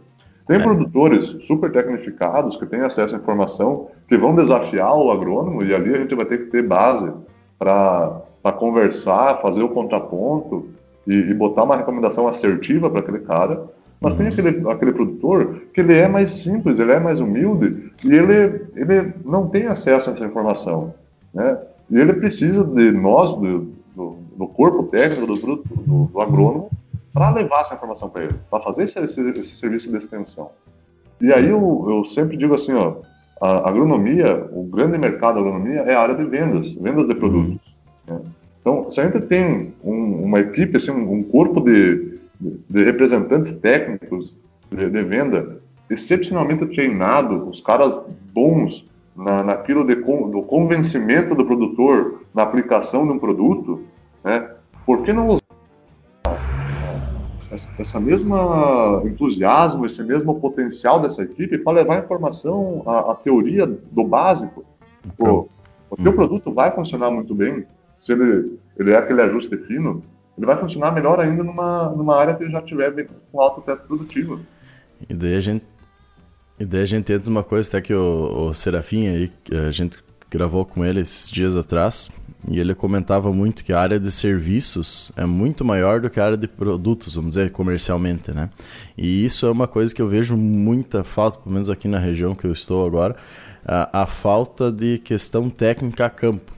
Tem é. produtores super tecnificados que têm acesso à informação, que vão desafiar o agrônomo, e ali a gente vai ter que ter base para conversar, fazer o contraponto e, e, botar uma recomendação assertiva para aquele cara. Mas uhum. tem aquele, aquele produtor que ele é mais simples, ele é mais humilde e ele, ele não tem acesso a essa informação. Né? E ele precisa de nós, do, do, do corpo técnico, do, do, do agrônomo, para levar essa informação para ele, para fazer esse, esse, esse, serviço de extensão. E aí eu, eu sempre digo assim, ó, a agronomia, o grande mercado da agronomia é a área de vendas, vendas de produtos. Uhum. Né? Então, se a gente tem um, uma equipe, assim, um, corpo de, de, de representantes técnicos de, de, venda excepcionalmente treinado, os caras bons na, naquilo de, do convencimento do produtor na aplicação de um produto, né? Por que não usar essa, mesma entusiasmo, esse mesmo potencial dessa equipe para levar a informação, a, a, teoria do básico? Pô, o teu uhum. produto vai funcionar muito bem se ele, ele é aquele ajuste fino, ele vai funcionar melhor ainda numa, numa área que já tiver bem, com alto teto produtivo. E daí a gente, e daí a gente entra numa coisa até que o, o Serafim aí, a gente gravou com ele esses dias atrás, e ele comentava muito que a área de serviços é muito maior do que a área de produtos, vamos dizer, comercialmente, né? E isso é uma coisa que eu vejo muita falta, pelo menos aqui na região que eu estou agora, a, a falta de questão técnica a campo.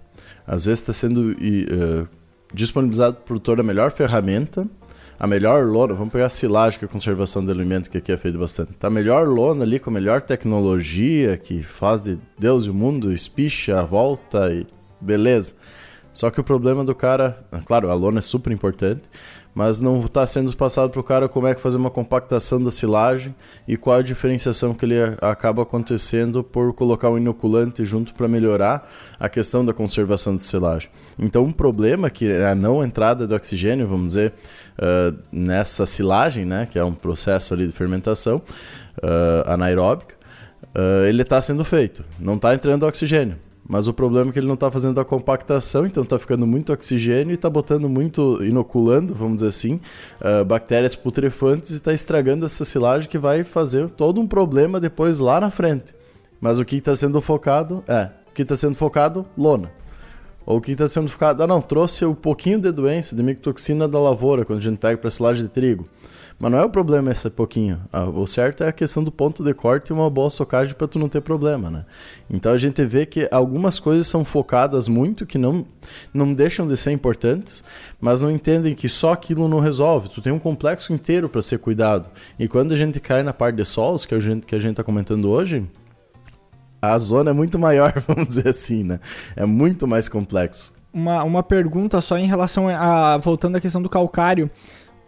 Às vezes está sendo uh, disponibilizado para o produtor a melhor ferramenta, a melhor lona, vamos pegar a silagem, que é a conservação do alimento, que aqui é feito bastante. Tá a melhor lona ali, com a melhor tecnologia, que faz de Deus e o mundo, espicha volta e beleza. Só que o problema do cara, claro, a lona é super importante, mas não está sendo passado para o cara como é que fazer uma compactação da silagem e qual a diferenciação que ele acaba acontecendo por colocar um inoculante junto para melhorar a questão da conservação da silagem. Então, um problema que é a não entrada do oxigênio, vamos dizer, uh, nessa silagem, né, que é um processo ali de fermentação uh, anaeróbica, uh, ele está sendo feito, não está entrando oxigênio. Mas o problema é que ele não está fazendo a compactação, então está ficando muito oxigênio e está botando muito, inoculando, vamos dizer assim, uh, bactérias putrefantes e está estragando essa silagem que vai fazer todo um problema depois lá na frente. Mas o que está sendo focado é, o que está sendo focado, lona. Ou o que está sendo focado, ah não, trouxe um pouquinho de doença, de micotoxina da lavoura, quando a gente pega para silagem de trigo. Mas não é o problema esse pouquinho. Ah, o certo é a questão do ponto de corte e uma boa socagem para tu não ter problema, né? Então a gente vê que algumas coisas são focadas muito que não não deixam de ser importantes, mas não entendem que só aquilo não resolve. Tu tem um complexo inteiro para ser cuidado. E quando a gente cai na parte de solos, que a gente que a gente tá comentando hoje, a zona é muito maior, vamos dizer assim, né? É muito mais complexo. Uma, uma pergunta só em relação a. Voltando à questão do calcário.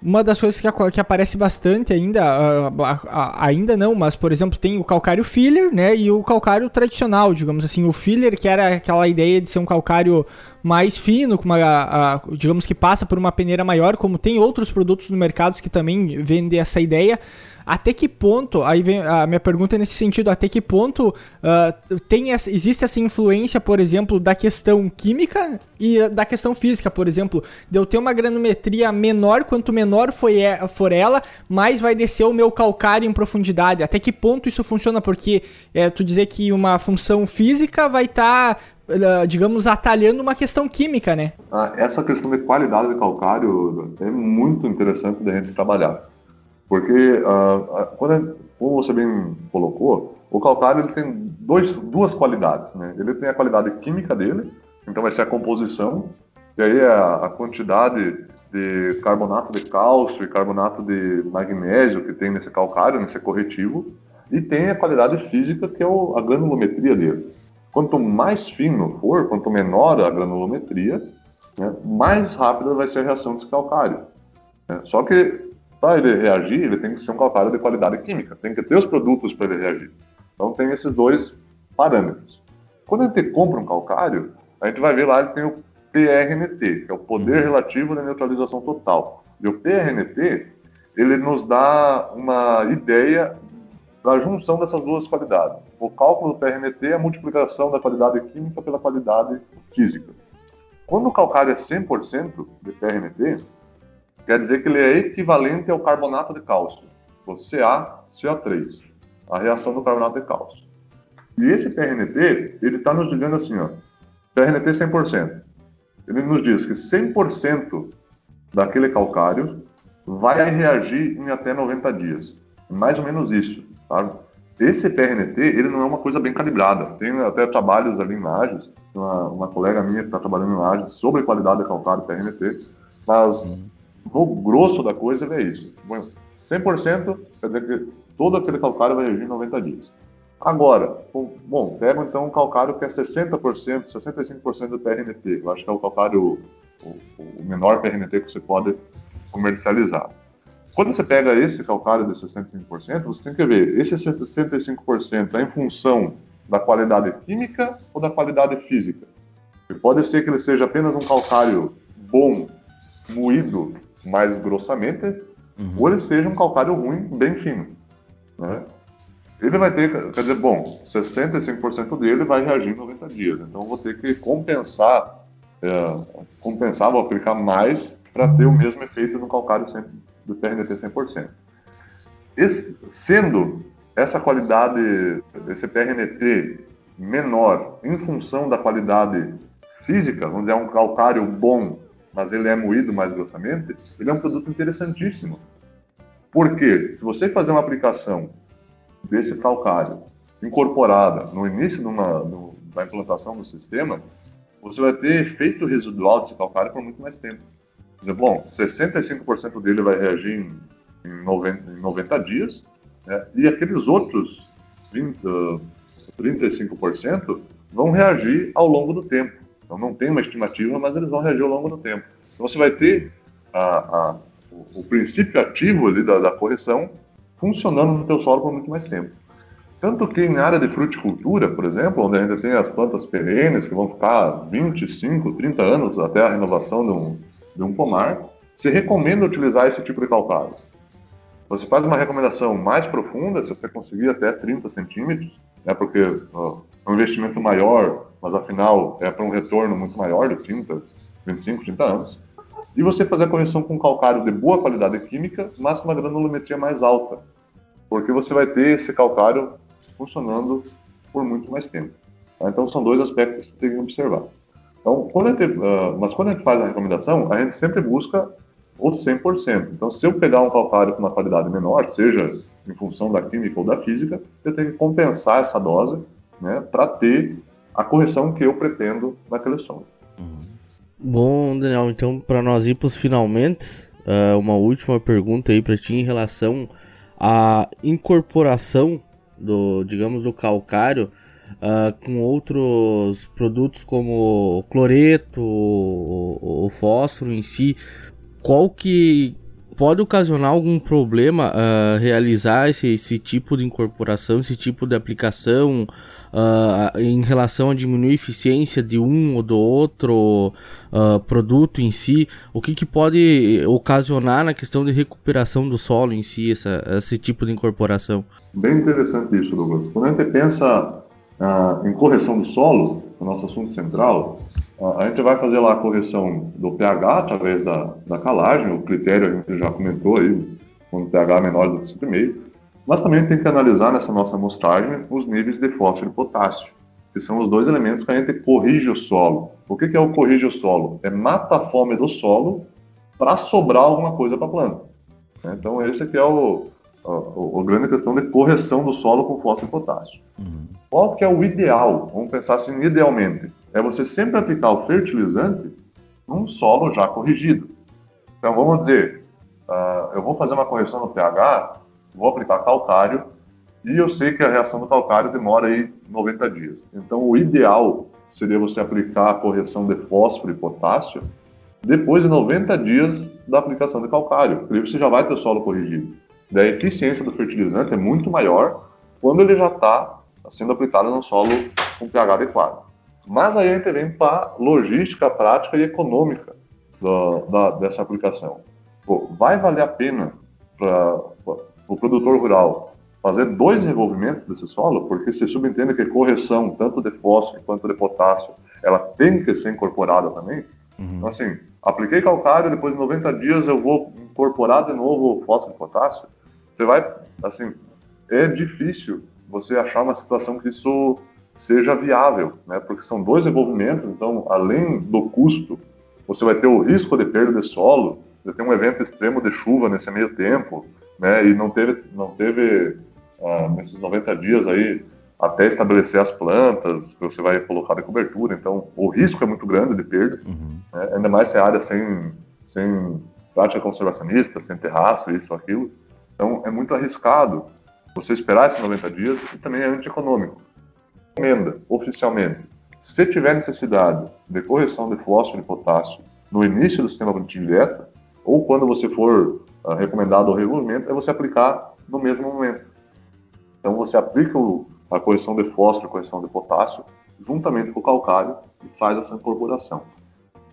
Uma das coisas que, que aparece bastante ainda, uh, uh, uh, ainda não, mas por exemplo, tem o calcário filler, né? E o calcário tradicional, digamos assim. O filler, que era aquela ideia de ser um calcário mais fino, com uma, digamos que passa por uma peneira maior, como tem outros produtos no mercado que também vendem essa ideia até que ponto, aí vem a minha pergunta é nesse sentido, até que ponto uh, tem essa, existe essa influência, por exemplo, da questão química e da questão física, por exemplo, de eu ter uma granometria menor, quanto menor foi, for ela, mais vai descer o meu calcário em profundidade. Até que ponto isso funciona? Porque é, tu dizer que uma função física vai estar, tá, digamos, atalhando uma questão química, né? Ah, essa questão de qualidade de calcário é muito interessante da gente trabalhar. Porque, uh, quando, como você bem colocou, o calcário ele tem dois, duas qualidades. Né? Ele tem a qualidade química dele, então vai ser a composição, e aí a, a quantidade de carbonato de cálcio e carbonato de magnésio que tem nesse calcário, nesse corretivo, e tem a qualidade física, que é o, a granulometria dele. Quanto mais fino for, quanto menor a granulometria, né, mais rápida vai ser a reação desse calcário. Né? Só que para ele reagir, ele tem que ser um calcário de qualidade química, tem que ter os produtos para ele reagir. Então tem esses dois parâmetros. Quando a gente compra um calcário, a gente vai ver lá que tem o PRNT, que é o poder uhum. relativo da neutralização total. E o PRNT, ele nos dá uma ideia da junção dessas duas qualidades. O cálculo do PRNT é a multiplicação da qualidade química pela qualidade física. Quando o calcário é 100% de PRNT, quer dizer que ele é equivalente ao carbonato de cálcio, o CaCO3, a reação do carbonato de cálcio. E esse PRNT, ele está nos dizendo assim, ó, PRNT 100%. Ele nos diz que 100% daquele calcário vai reagir em até 90 dias. Mais ou menos isso, tá? Esse PRNT, ele não é uma coisa bem calibrada. Tem até trabalhos ali em Lages, uma, uma colega minha que está trabalhando em Lages sobre qualidade de calcário PRNT, mas uhum no grosso da coisa, ele é isso. 100% quer dizer que todo aquele calcário vai reagir em 90 dias. Agora, bom, pega então um calcário que é 60%, 65% do PRNT. Eu acho que é o calcário, o, o menor PRNT que você pode comercializar. Quando você pega esse calcário de 65%, você tem que ver, esse 65% é em função da qualidade química ou da qualidade física? E pode ser que ele seja apenas um calcário bom, moído mais grossamente, uhum. ou ele seja um calcário ruim, bem fino. Né? Ele vai ter, quer dizer, bom, 65% dele vai reagir em 90 dias, então eu vou ter que compensar, é, compensar, vou aplicar mais para ter o mesmo efeito no calcário sempre, do TRNT 100%. Esse, sendo essa qualidade, esse TRNT menor em função da qualidade física, onde é um calcário bom, mas ele é moído mais grossamente, ele é um produto interessantíssimo. Porque se você fazer uma aplicação desse calcário incorporada no início de uma, no, da implantação do sistema, você vai ter efeito residual desse calcário por muito mais tempo. Bom, 65% dele vai reagir em, em, 90, em 90 dias, né? e aqueles outros 20, 35% vão reagir ao longo do tempo. Então não tem uma estimativa, mas eles vão reagir ao longo do tempo. Então você vai ter a, a, o, o, princípio ativo ali da, da, correção funcionando no teu solo por muito mais tempo. Tanto que em área de fruticultura, por exemplo, onde ainda tem as plantas perenes que vão ficar 25, 30 anos até a renovação de um, de um pomar, se recomenda utilizar esse tipo de calcário. Você faz uma recomendação mais profunda, se você conseguir até 30 centímetros, né, porque uh, é um investimento maior, mas afinal é para um retorno muito maior de 30, 25, 30 anos. E você fazer a correção com calcário de boa qualidade química, mas com uma granulometria mais alta, porque você vai ter esse calcário funcionando por muito mais tempo. Tá? Então são dois aspectos que você tem que observar. Então, quando gente, uh, mas quando a gente faz a recomendação, a gente sempre busca o 100%. Então, se eu pegar um calcário com uma qualidade menor, seja em função da química ou da física, eu tenho que compensar essa dose né, para ter a correção que eu pretendo naquele solo. Bom, Daniel, então para nós ir para os finalmente, uh, uma última pergunta aí para ti em relação à incorporação do, digamos, do calcário uh, com outros produtos como cloreto, o, o, fósforo em si. Qual que pode ocasionar algum problema uh, realizar esse, esse tipo de incorporação, esse tipo de aplicação? uh, em relação a diminuir a eficiência de um ou do outro produto em si, o que, que pode ocasionar na questão de recuperação do solo em si, essa, esse tipo de incorporação? Bem interessante isso, Douglas. Quando a gente pensa uh, em correção do solo, o nosso assunto central, a gente vai fazer lá a correção do pH através da, da calagem, o critério a gente já comentou aí, quando o pH é menor do que 5,5, mas também tem que analisar nessa nossa amostragem os níveis de fósforo e potássio, que são os dois elementos que a gente corrige o solo. O que é o corrige o solo? É mata a fome do solo para sobrar alguma coisa para a planta. Então, esse aqui é o, o, o, grande questão de correção do solo com fósforo e potássio. Uhum. Qual que é o ideal? Vamos pensar assim, idealmente. É você sempre aplicar o fertilizante num solo já corrigido. Então, vamos dizer, uh, eu vou fazer uma correção no pH vou aplicar calcário e eu sei que a reação do calcário demora aí 90 dias. Então, o ideal seria você aplicar a correção de fósforo e potássio depois de 90 dias da aplicação de calcário, porque você já vai ter o solo corrigido. Daí a eficiência do fertilizante é muito maior quando ele já está sendo aplicado no solo com pH adequado. Mas aí a gente vem para a logística prática e econômica da, da, dessa aplicação. Pô, vai valer a pena para o produtor rural fazer dois envolvimentos desse solo, porque se subentende que correção, tanto de fósforo quanto de potássio, ela tem que ser incorporada também. Uhum. Então, assim, apliquei calcário, depois de 90 dias eu vou incorporar de novo fósforo e potássio. Você vai, assim, é difícil você achar uma situação que isso seja viável, né? Porque são dois envolvimentos, então, além do custo, você vai ter o risco de perda de solo, de ter um evento extremo de chuva nesse meio tempo, né? E não teve, não teve ah, nesses 90 dias aí até estabelecer as plantas que você vai colocar de cobertura. Então, o risco é muito grande de perda, uhum. né? ainda mais se a área sem, sem prática conservacionista, sem terraço, isso, aquilo. Então, é muito arriscado você esperar esses 90 dias e também é antieconômico. Recomenda, oficialmente, se tiver necessidade de correção de fósforo e potássio no início do sistema produtivo direto, ou quando você for uh, recomendado ao regulamento é você aplicar no mesmo momento. Então você aplica o, a correção de fósforo, a correção de potássio, juntamente com o calcário e faz essa incorporação.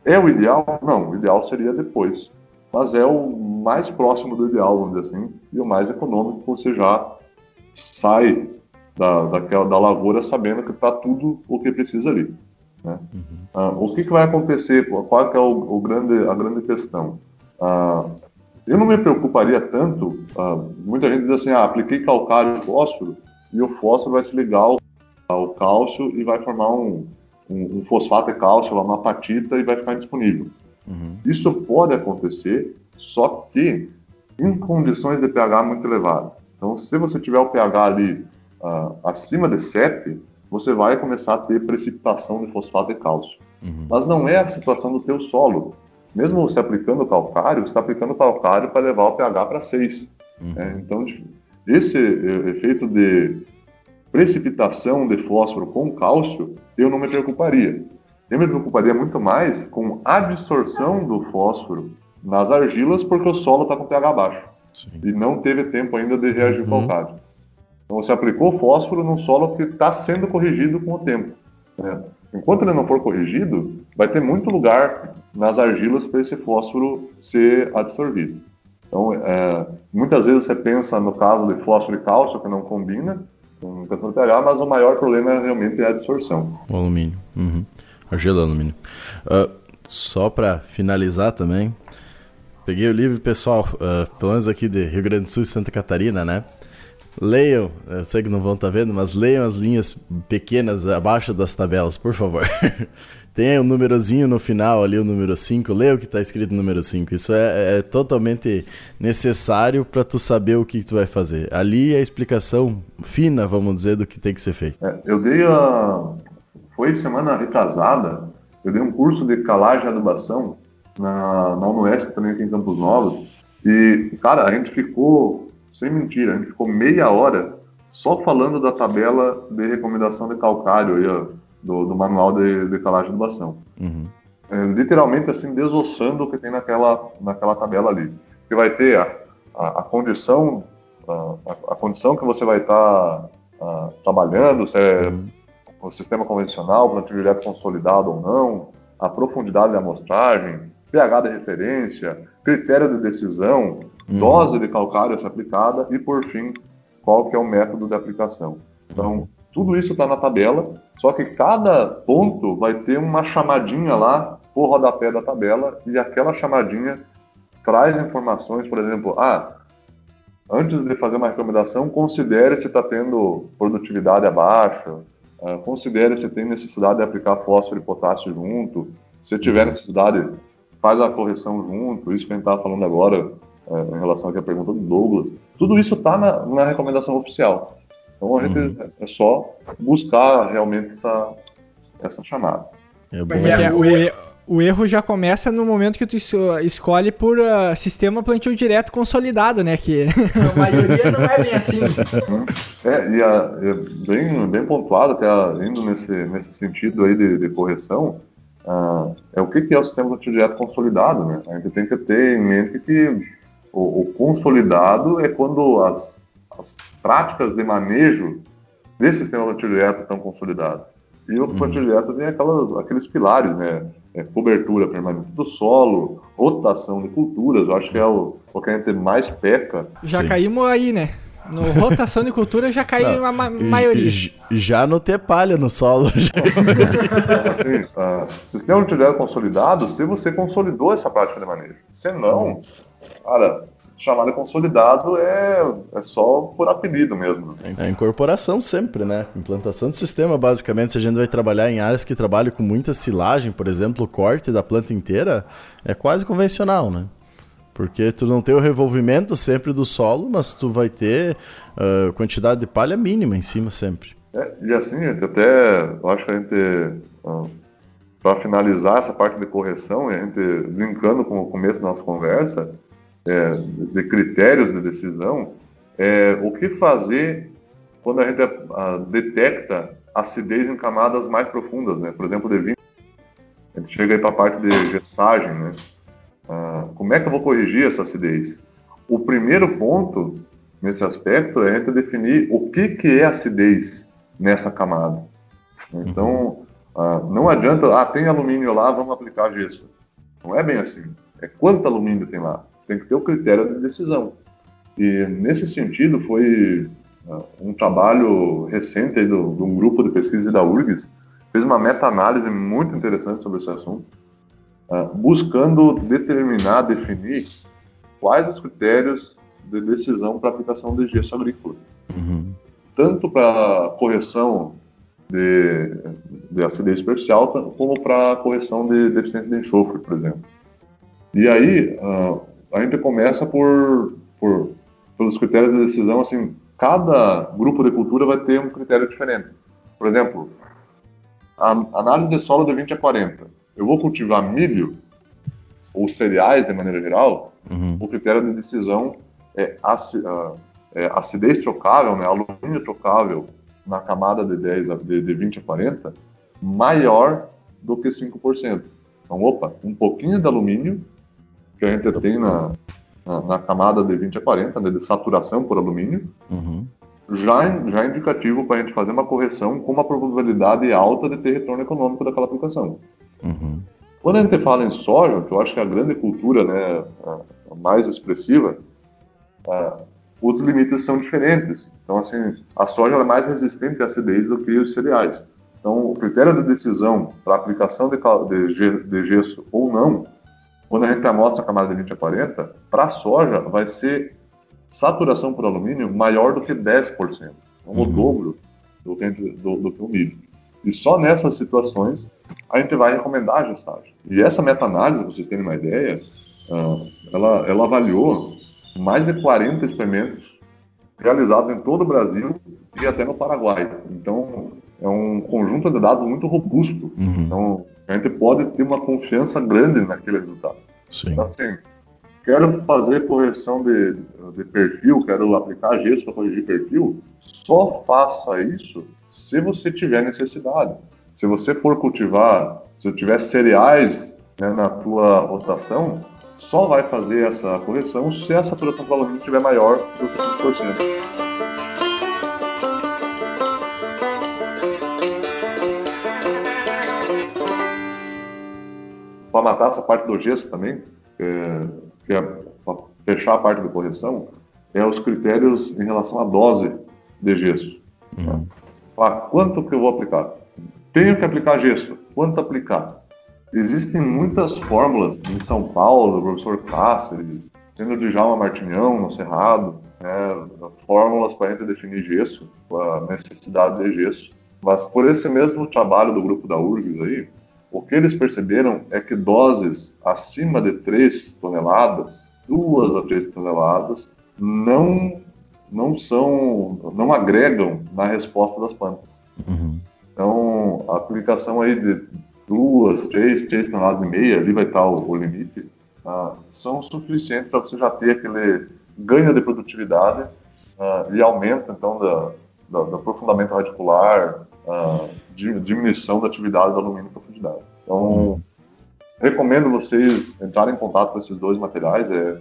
É o ideal? Não, o ideal seria depois. Mas é o mais próximo do ideal, vamos dizer assim, e o mais econômico, você já sai da, daquela, da lavoura sabendo que está tudo o que precisa ali. Né? Uhum. Ah, o que, que, vai acontecer? Qual é o, o, grande, a grande questão? Ah, eu não me preocuparia tanto, ah, muita gente diz assim, ah, apliquei calcário e fósforo, e o fósforo vai se ligar ao, ao cálcio e vai formar um, um, um, fosfato de cálcio, uma apatita, e vai ficar disponível. Uhum. Isso pode acontecer, só que em condições de pH muito elevado. Então, se você tiver o pH ali uh, acima de 7, você vai começar a ter precipitação de fosfato de cálcio. Uhum. Mas não é a situação do teu solo. Mesmo você aplicando calcário, você está aplicando calcário para levar o pH para 6. Uhum. É, então, esse efeito de precipitação de fósforo com cálcio, eu não me preocuparia. Eu me preocuparia muito mais com a absorção do fósforo nas argilas, porque o solo está com pH baixo. Sim. E não teve tempo ainda de reagir uhum. com o calcário. Então você aplicou fósforo num solo que está sendo corrigido com o tempo. Né? Enquanto ele não for corrigido, vai ter muito lugar nas argilas para esse fósforo ser absorvido. Então, é, muitas vezes você pensa no caso de fósforo e cálcio, que não combina com questão de pH, mas o maior problema é realmente a absorção. O alumínio. Uhum. Argila alumínio. Uh, só para finalizar também, peguei o livro, pessoal, uh, pelo menos aqui de Rio Grande do Sul e Santa Catarina, né? Leiam, eu sei que não vão estar tá vendo, mas leiam as linhas pequenas abaixo das tabelas, por favor. Tem um númerozinho no final ali, o número 5. Leia o que está escrito no número 5. Isso é, é, totalmente necessário para tu saber o que tu vai fazer. Ali é a explicação fina, vamos dizer, do que tem que ser feito. É, eu dei a. Foi semana retrasada, eu dei um curso de calagem e adubação na, na UNESP também aqui em Campos Novos. E, cara, a gente ficou sem mentira, a gente ficou meia hora só falando da tabela de recomendação de calcário aí, ó, do, do, manual de, de calagem de adubação. Uhum. É, literalmente assim, desossando o que tem naquela, naquela tabela ali. Que vai ter a, a, a condição a, a, condição que você vai estar tá, trabalhando, se é uhum. O sistema convencional, plantio direto consolidado ou não, a profundidade da amostragem, pH de referência, critério de decisão, uhum. dose de calcário a ser aplicada e, por fim, qual que é o método de aplicação. Então, tudo isso está na tabela, só que cada ponto vai ter uma chamadinha lá por rodapé da tabela e aquela chamadinha traz informações, por exemplo, ah, antes de fazer uma recomendação, considere se está tendo produtividade abaixo, uh, considere se tem necessidade de aplicar fósforo e potássio junto, se tiver necessidade, faz a correção junto, isso que a gente estava falando agora, é, em relação à pergunta do Douglas. Tudo isso está na, na, recomendação oficial. Então a gente uhum. é só buscar realmente essa, essa chamada. É bom. É, o, o, erro já começa no momento que tu escolhe por uh, sistema plantio direto consolidado, né? Que a maioria não é bem assim. É, e a, é bem, bem pontuado, até indo nesse, nesse sentido aí de, de correção, uh, é o que, que é o sistema plantio direto consolidado, né? A gente tem que ter em mente que o, o consolidado é quando as, as, práticas de manejo desse sistema plantio direto estão consolidadas. E o uhum. plantio direto tem aquelas, aqueles pilares, né? É, cobertura permanente do solo, rotação de culturas, eu acho que é o, o que a gente mais peca. Já Sim. caímos aí, né? No rotação de cultura já caiu a ma maioria. Já não ter palha no solo. assim, uh, sistema de direto consolidado, se você consolidou essa prática de manejo. Se não. Cara, chamado consolidado é, é só por apelido mesmo. É incorporação sempre, né? Implantação do sistema, basicamente, se a gente vai trabalhar em áreas que trabalham com muita silagem, por exemplo, o corte da planta inteira, é quase convencional, né? Porque tu não tem o revolvimento sempre do solo, mas tu vai ter uh, quantidade de palha mínima em cima sempre. É, e assim, até eu acho que a gente, uh, para finalizar essa parte de correção, a gente linkando com o começo da nossa conversa, é, de critérios de decisão, é, o que fazer quando a gente a, detecta acidez em camadas mais profundas, né? Por exemplo, de vinho, a gente chega aí para a parte de gessagem, né? Ah, como é que eu vou corrigir essa acidez? o primeiro ponto nesse aspecto é a gente definir o que, que é acidez nessa camada. Então, uhum. não adianta, ah, tem alumínio lá, vamos aplicar gesso. Não é bem assim. É quanto alumínio tem lá. Tem que ter o critério de decisão. E nesse sentido foi uh, um trabalho recente do, de um grupo de pesquisa da URGS, fez uma meta-análise muito interessante sobre esse assunto, uh, buscando determinar, definir quais os critérios de decisão para aplicação de gesso agrícola. Uhum. Tanto para correção de, de acidez superficial, como para correção de deficiência de enxofre, por exemplo. E aí, uh, a gente começa por, por, pelos critérios de decisão, assim, cada grupo de cultura vai ter um critério diferente. Por exemplo, a análise de solo de 20 a 40. Eu vou cultivar milho ou cereais de maneira geral, uhum. o critério de decisão é, ah, é acidez trocável, né, alumínio trocável na camada de, 10 de, de 20 a 40 maior do que 5%. Então, opa, um pouquinho de alumínio que a gente tem na, na, na camada de 20 a 40, né, de saturação por alumínio, uhum. já, já é indicativo para a gente fazer uma correção com uma probabilidade alta de ter retorno econômico daquela aplicação. Uhum. Quando a gente fala em soja, que eu acho que é a grande cultura né, a mais expressiva, os limites são diferentes. Então, assim, a soja é mais resistente à acidez do que os cereais. Então, o critério de decisão para aplicação de, de, de gesso ou não, quando a gente amostra a camada de 20 a 40, para a soja vai ser saturação por alumínio maior do que 10%. Então, uhum. o dobro do que, do, do que o milho. E só nessas situações a gente vai recomendar a gestagem. E essa meta-análise, para vocês terem uma ideia, ah, ela, ela avaliou mais de 40 experimentos realizados em todo o Brasil e até no Paraguai. Então, é um conjunto de dados muito robusto. Uhum. Então, a gente pode ter uma confiança grande naquele resultado. Sim. Então, assim, quero fazer correção de, de perfil, quero aplicar gesso para corrigir perfil, só faça isso se você tiver necessidade. Se você for cultivar, se tiver cereais né, na tua rotação, só vai fazer essa correção se a saturação do alumínio estiver maior do que 5%. Para matar essa parte do gesso também, é, que é para fechar a parte de correção, é os critérios em relação à dose de gesso. Uhum. Tá? quanto que eu vou aplicar? Tenho que aplicar gesso. Quanto aplicar? Existem muitas fórmulas em São Paulo, do professor Cáceres, tendo de Djalma Martinhão, no Cerrado, né, fórmulas para a gente definir gesso, a necessidade de gesso. Mas por esse mesmo trabalho do grupo da URGS aí, o que eles perceberam é que doses acima de 3 toneladas, 2 a 3 toneladas, não, não são, não agregam na resposta das plantas. Uhum. Então, a aplicação aí de duas, três, três toneladas e meia, ali vai estar o, o limite, uh, são suficientes para você já ter aquele ganho de produtividade uh, e aumento, então, da, da, do aprofundamento radicular, uh, diminuição da atividade do alumínio em profundidade. Então, recomendo vocês entrarem em contato com esses dois materiais, é,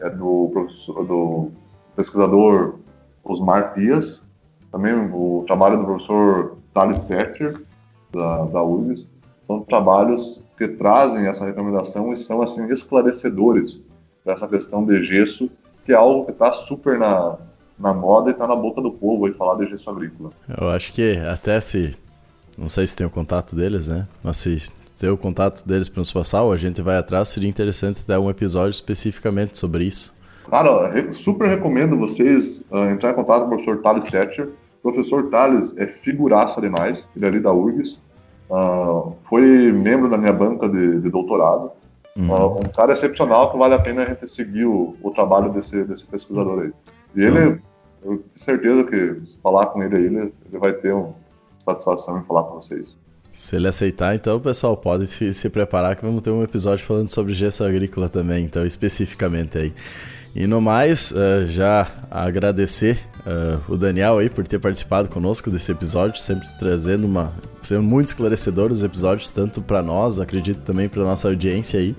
é do, professor, do pesquisador Osmar Pias, também o trabalho do professor Thales Tetcher, da, da URGS, são trabalhos que trazem essa recomendação e são assim esclarecedores dessa questão de gesso, que é algo que está super na, na moda e está na boca do povo aí falar de gesso agrícola. Eu acho que até se não sei se tem o contato deles, né? Mas se ter o contato deles para nos passar, ou a gente vai atrás, seria interessante ter um episódio especificamente sobre isso. Cara, super recomendo vocês uh, entrar em contato com o professor Thales Thatcher. O professor Thales é figuraça demais, ele é ali da URGS. Uh, foi membro da minha banca de, de doutorado. Uh, um cara excepcional que vale a pena a gente seguir o, o trabalho desse, desse pesquisador aí. E ele, uhum. eu tenho certeza que falar com ele aí, ele, ele vai ter uma satisfação em falar com vocês. Se ele aceitar, então, pessoal, pode se preparar que vamos ter um episódio falando sobre gesso agrícola também, então, especificamente aí. E no mais, uh, já agradecer uh, o Daniel aí por ter participado conosco desse episódio, sempre trazendo uma. sendo muito esclarecedor os episódios, tanto para nós, acredito também para nossa audiência aí,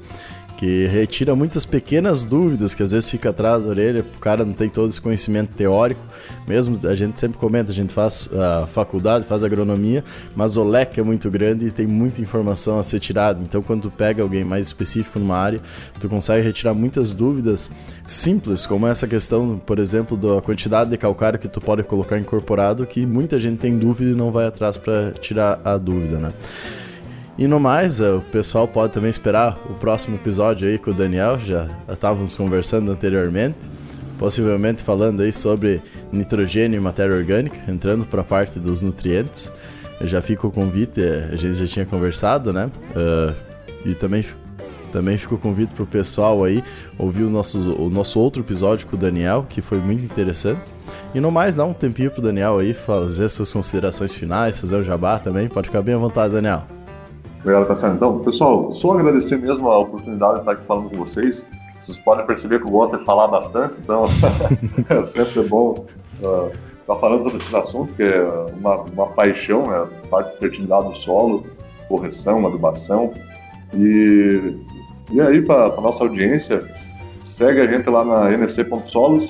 que retira muitas pequenas dúvidas que às vezes fica atrás da orelha, o cara não tem todo esse conhecimento teórico. Mesmo a gente sempre comenta, a gente faz a faculdade, faz agronomia, mas o leque é muito grande e tem muita informação a ser tirada. Então, quando tu pega alguém mais específico numa área, tu consegue retirar muitas dúvidas simples, como essa questão, por exemplo, da quantidade de calcário que tu pode colocar incorporado, que muita gente tem dúvida e não vai atrás para tirar a dúvida, né? E no mais, o pessoal pode também esperar o próximo episódio aí com o Daniel, já estávamos conversando anteriormente, possivelmente falando aí sobre nitrogênio e matéria orgânica, entrando para a parte dos nutrientes. Já fica o convite, é, a gente já tinha conversado, né? Uh, e também, também fica o convite para o pessoal aí ouvir o nosso, o nosso outro episódio com o Daniel, que foi muito interessante. E no mais, dá um tempinho pro Daniel aí fazer suas considerações finais, fazer o jabá também. Pode ficar bem à vontade, Daniel. Obrigado, Cassiano. Então, pessoal, só agradecer mesmo a oportunidade de estar aqui falando com vocês. Vocês podem perceber que eu gosto de falar bastante, então é sempre bom uh, estar falando sobre esse assunto, que é uma, uma paixão, né? parte de fertilidade do solo, correção, adubação. E, e aí, para a nossa audiência, segue a gente lá na nc.solos,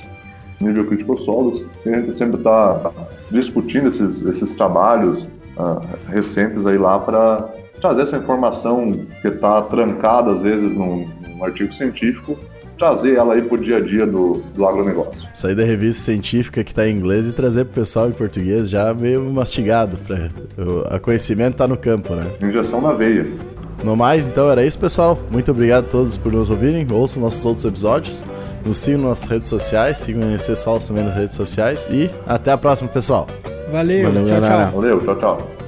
nível crítico solos, e a gente sempre está discutindo esses, esses trabalhos uh, recentes aí lá para trazer essa informação que está trancada às vezes num, num, artigo científico, trazer ela aí para o dia a dia do, do agronegócio. Sair da revista científica que está em inglês e trazer para o pessoal em português já meio mastigado. Pra, o, a conhecimento está no campo, né? Injeção na veia. No mais, então era isso, pessoal. Muito obrigado a todos por nos ouvirem. Ouçam nossos outros episódios. Nos sigam nas redes sociais. Sigam o NC Solos também nas redes sociais. E até a próxima, pessoal. Valeu, Valeu tchau, tchau. Valeu, tchau, tchau.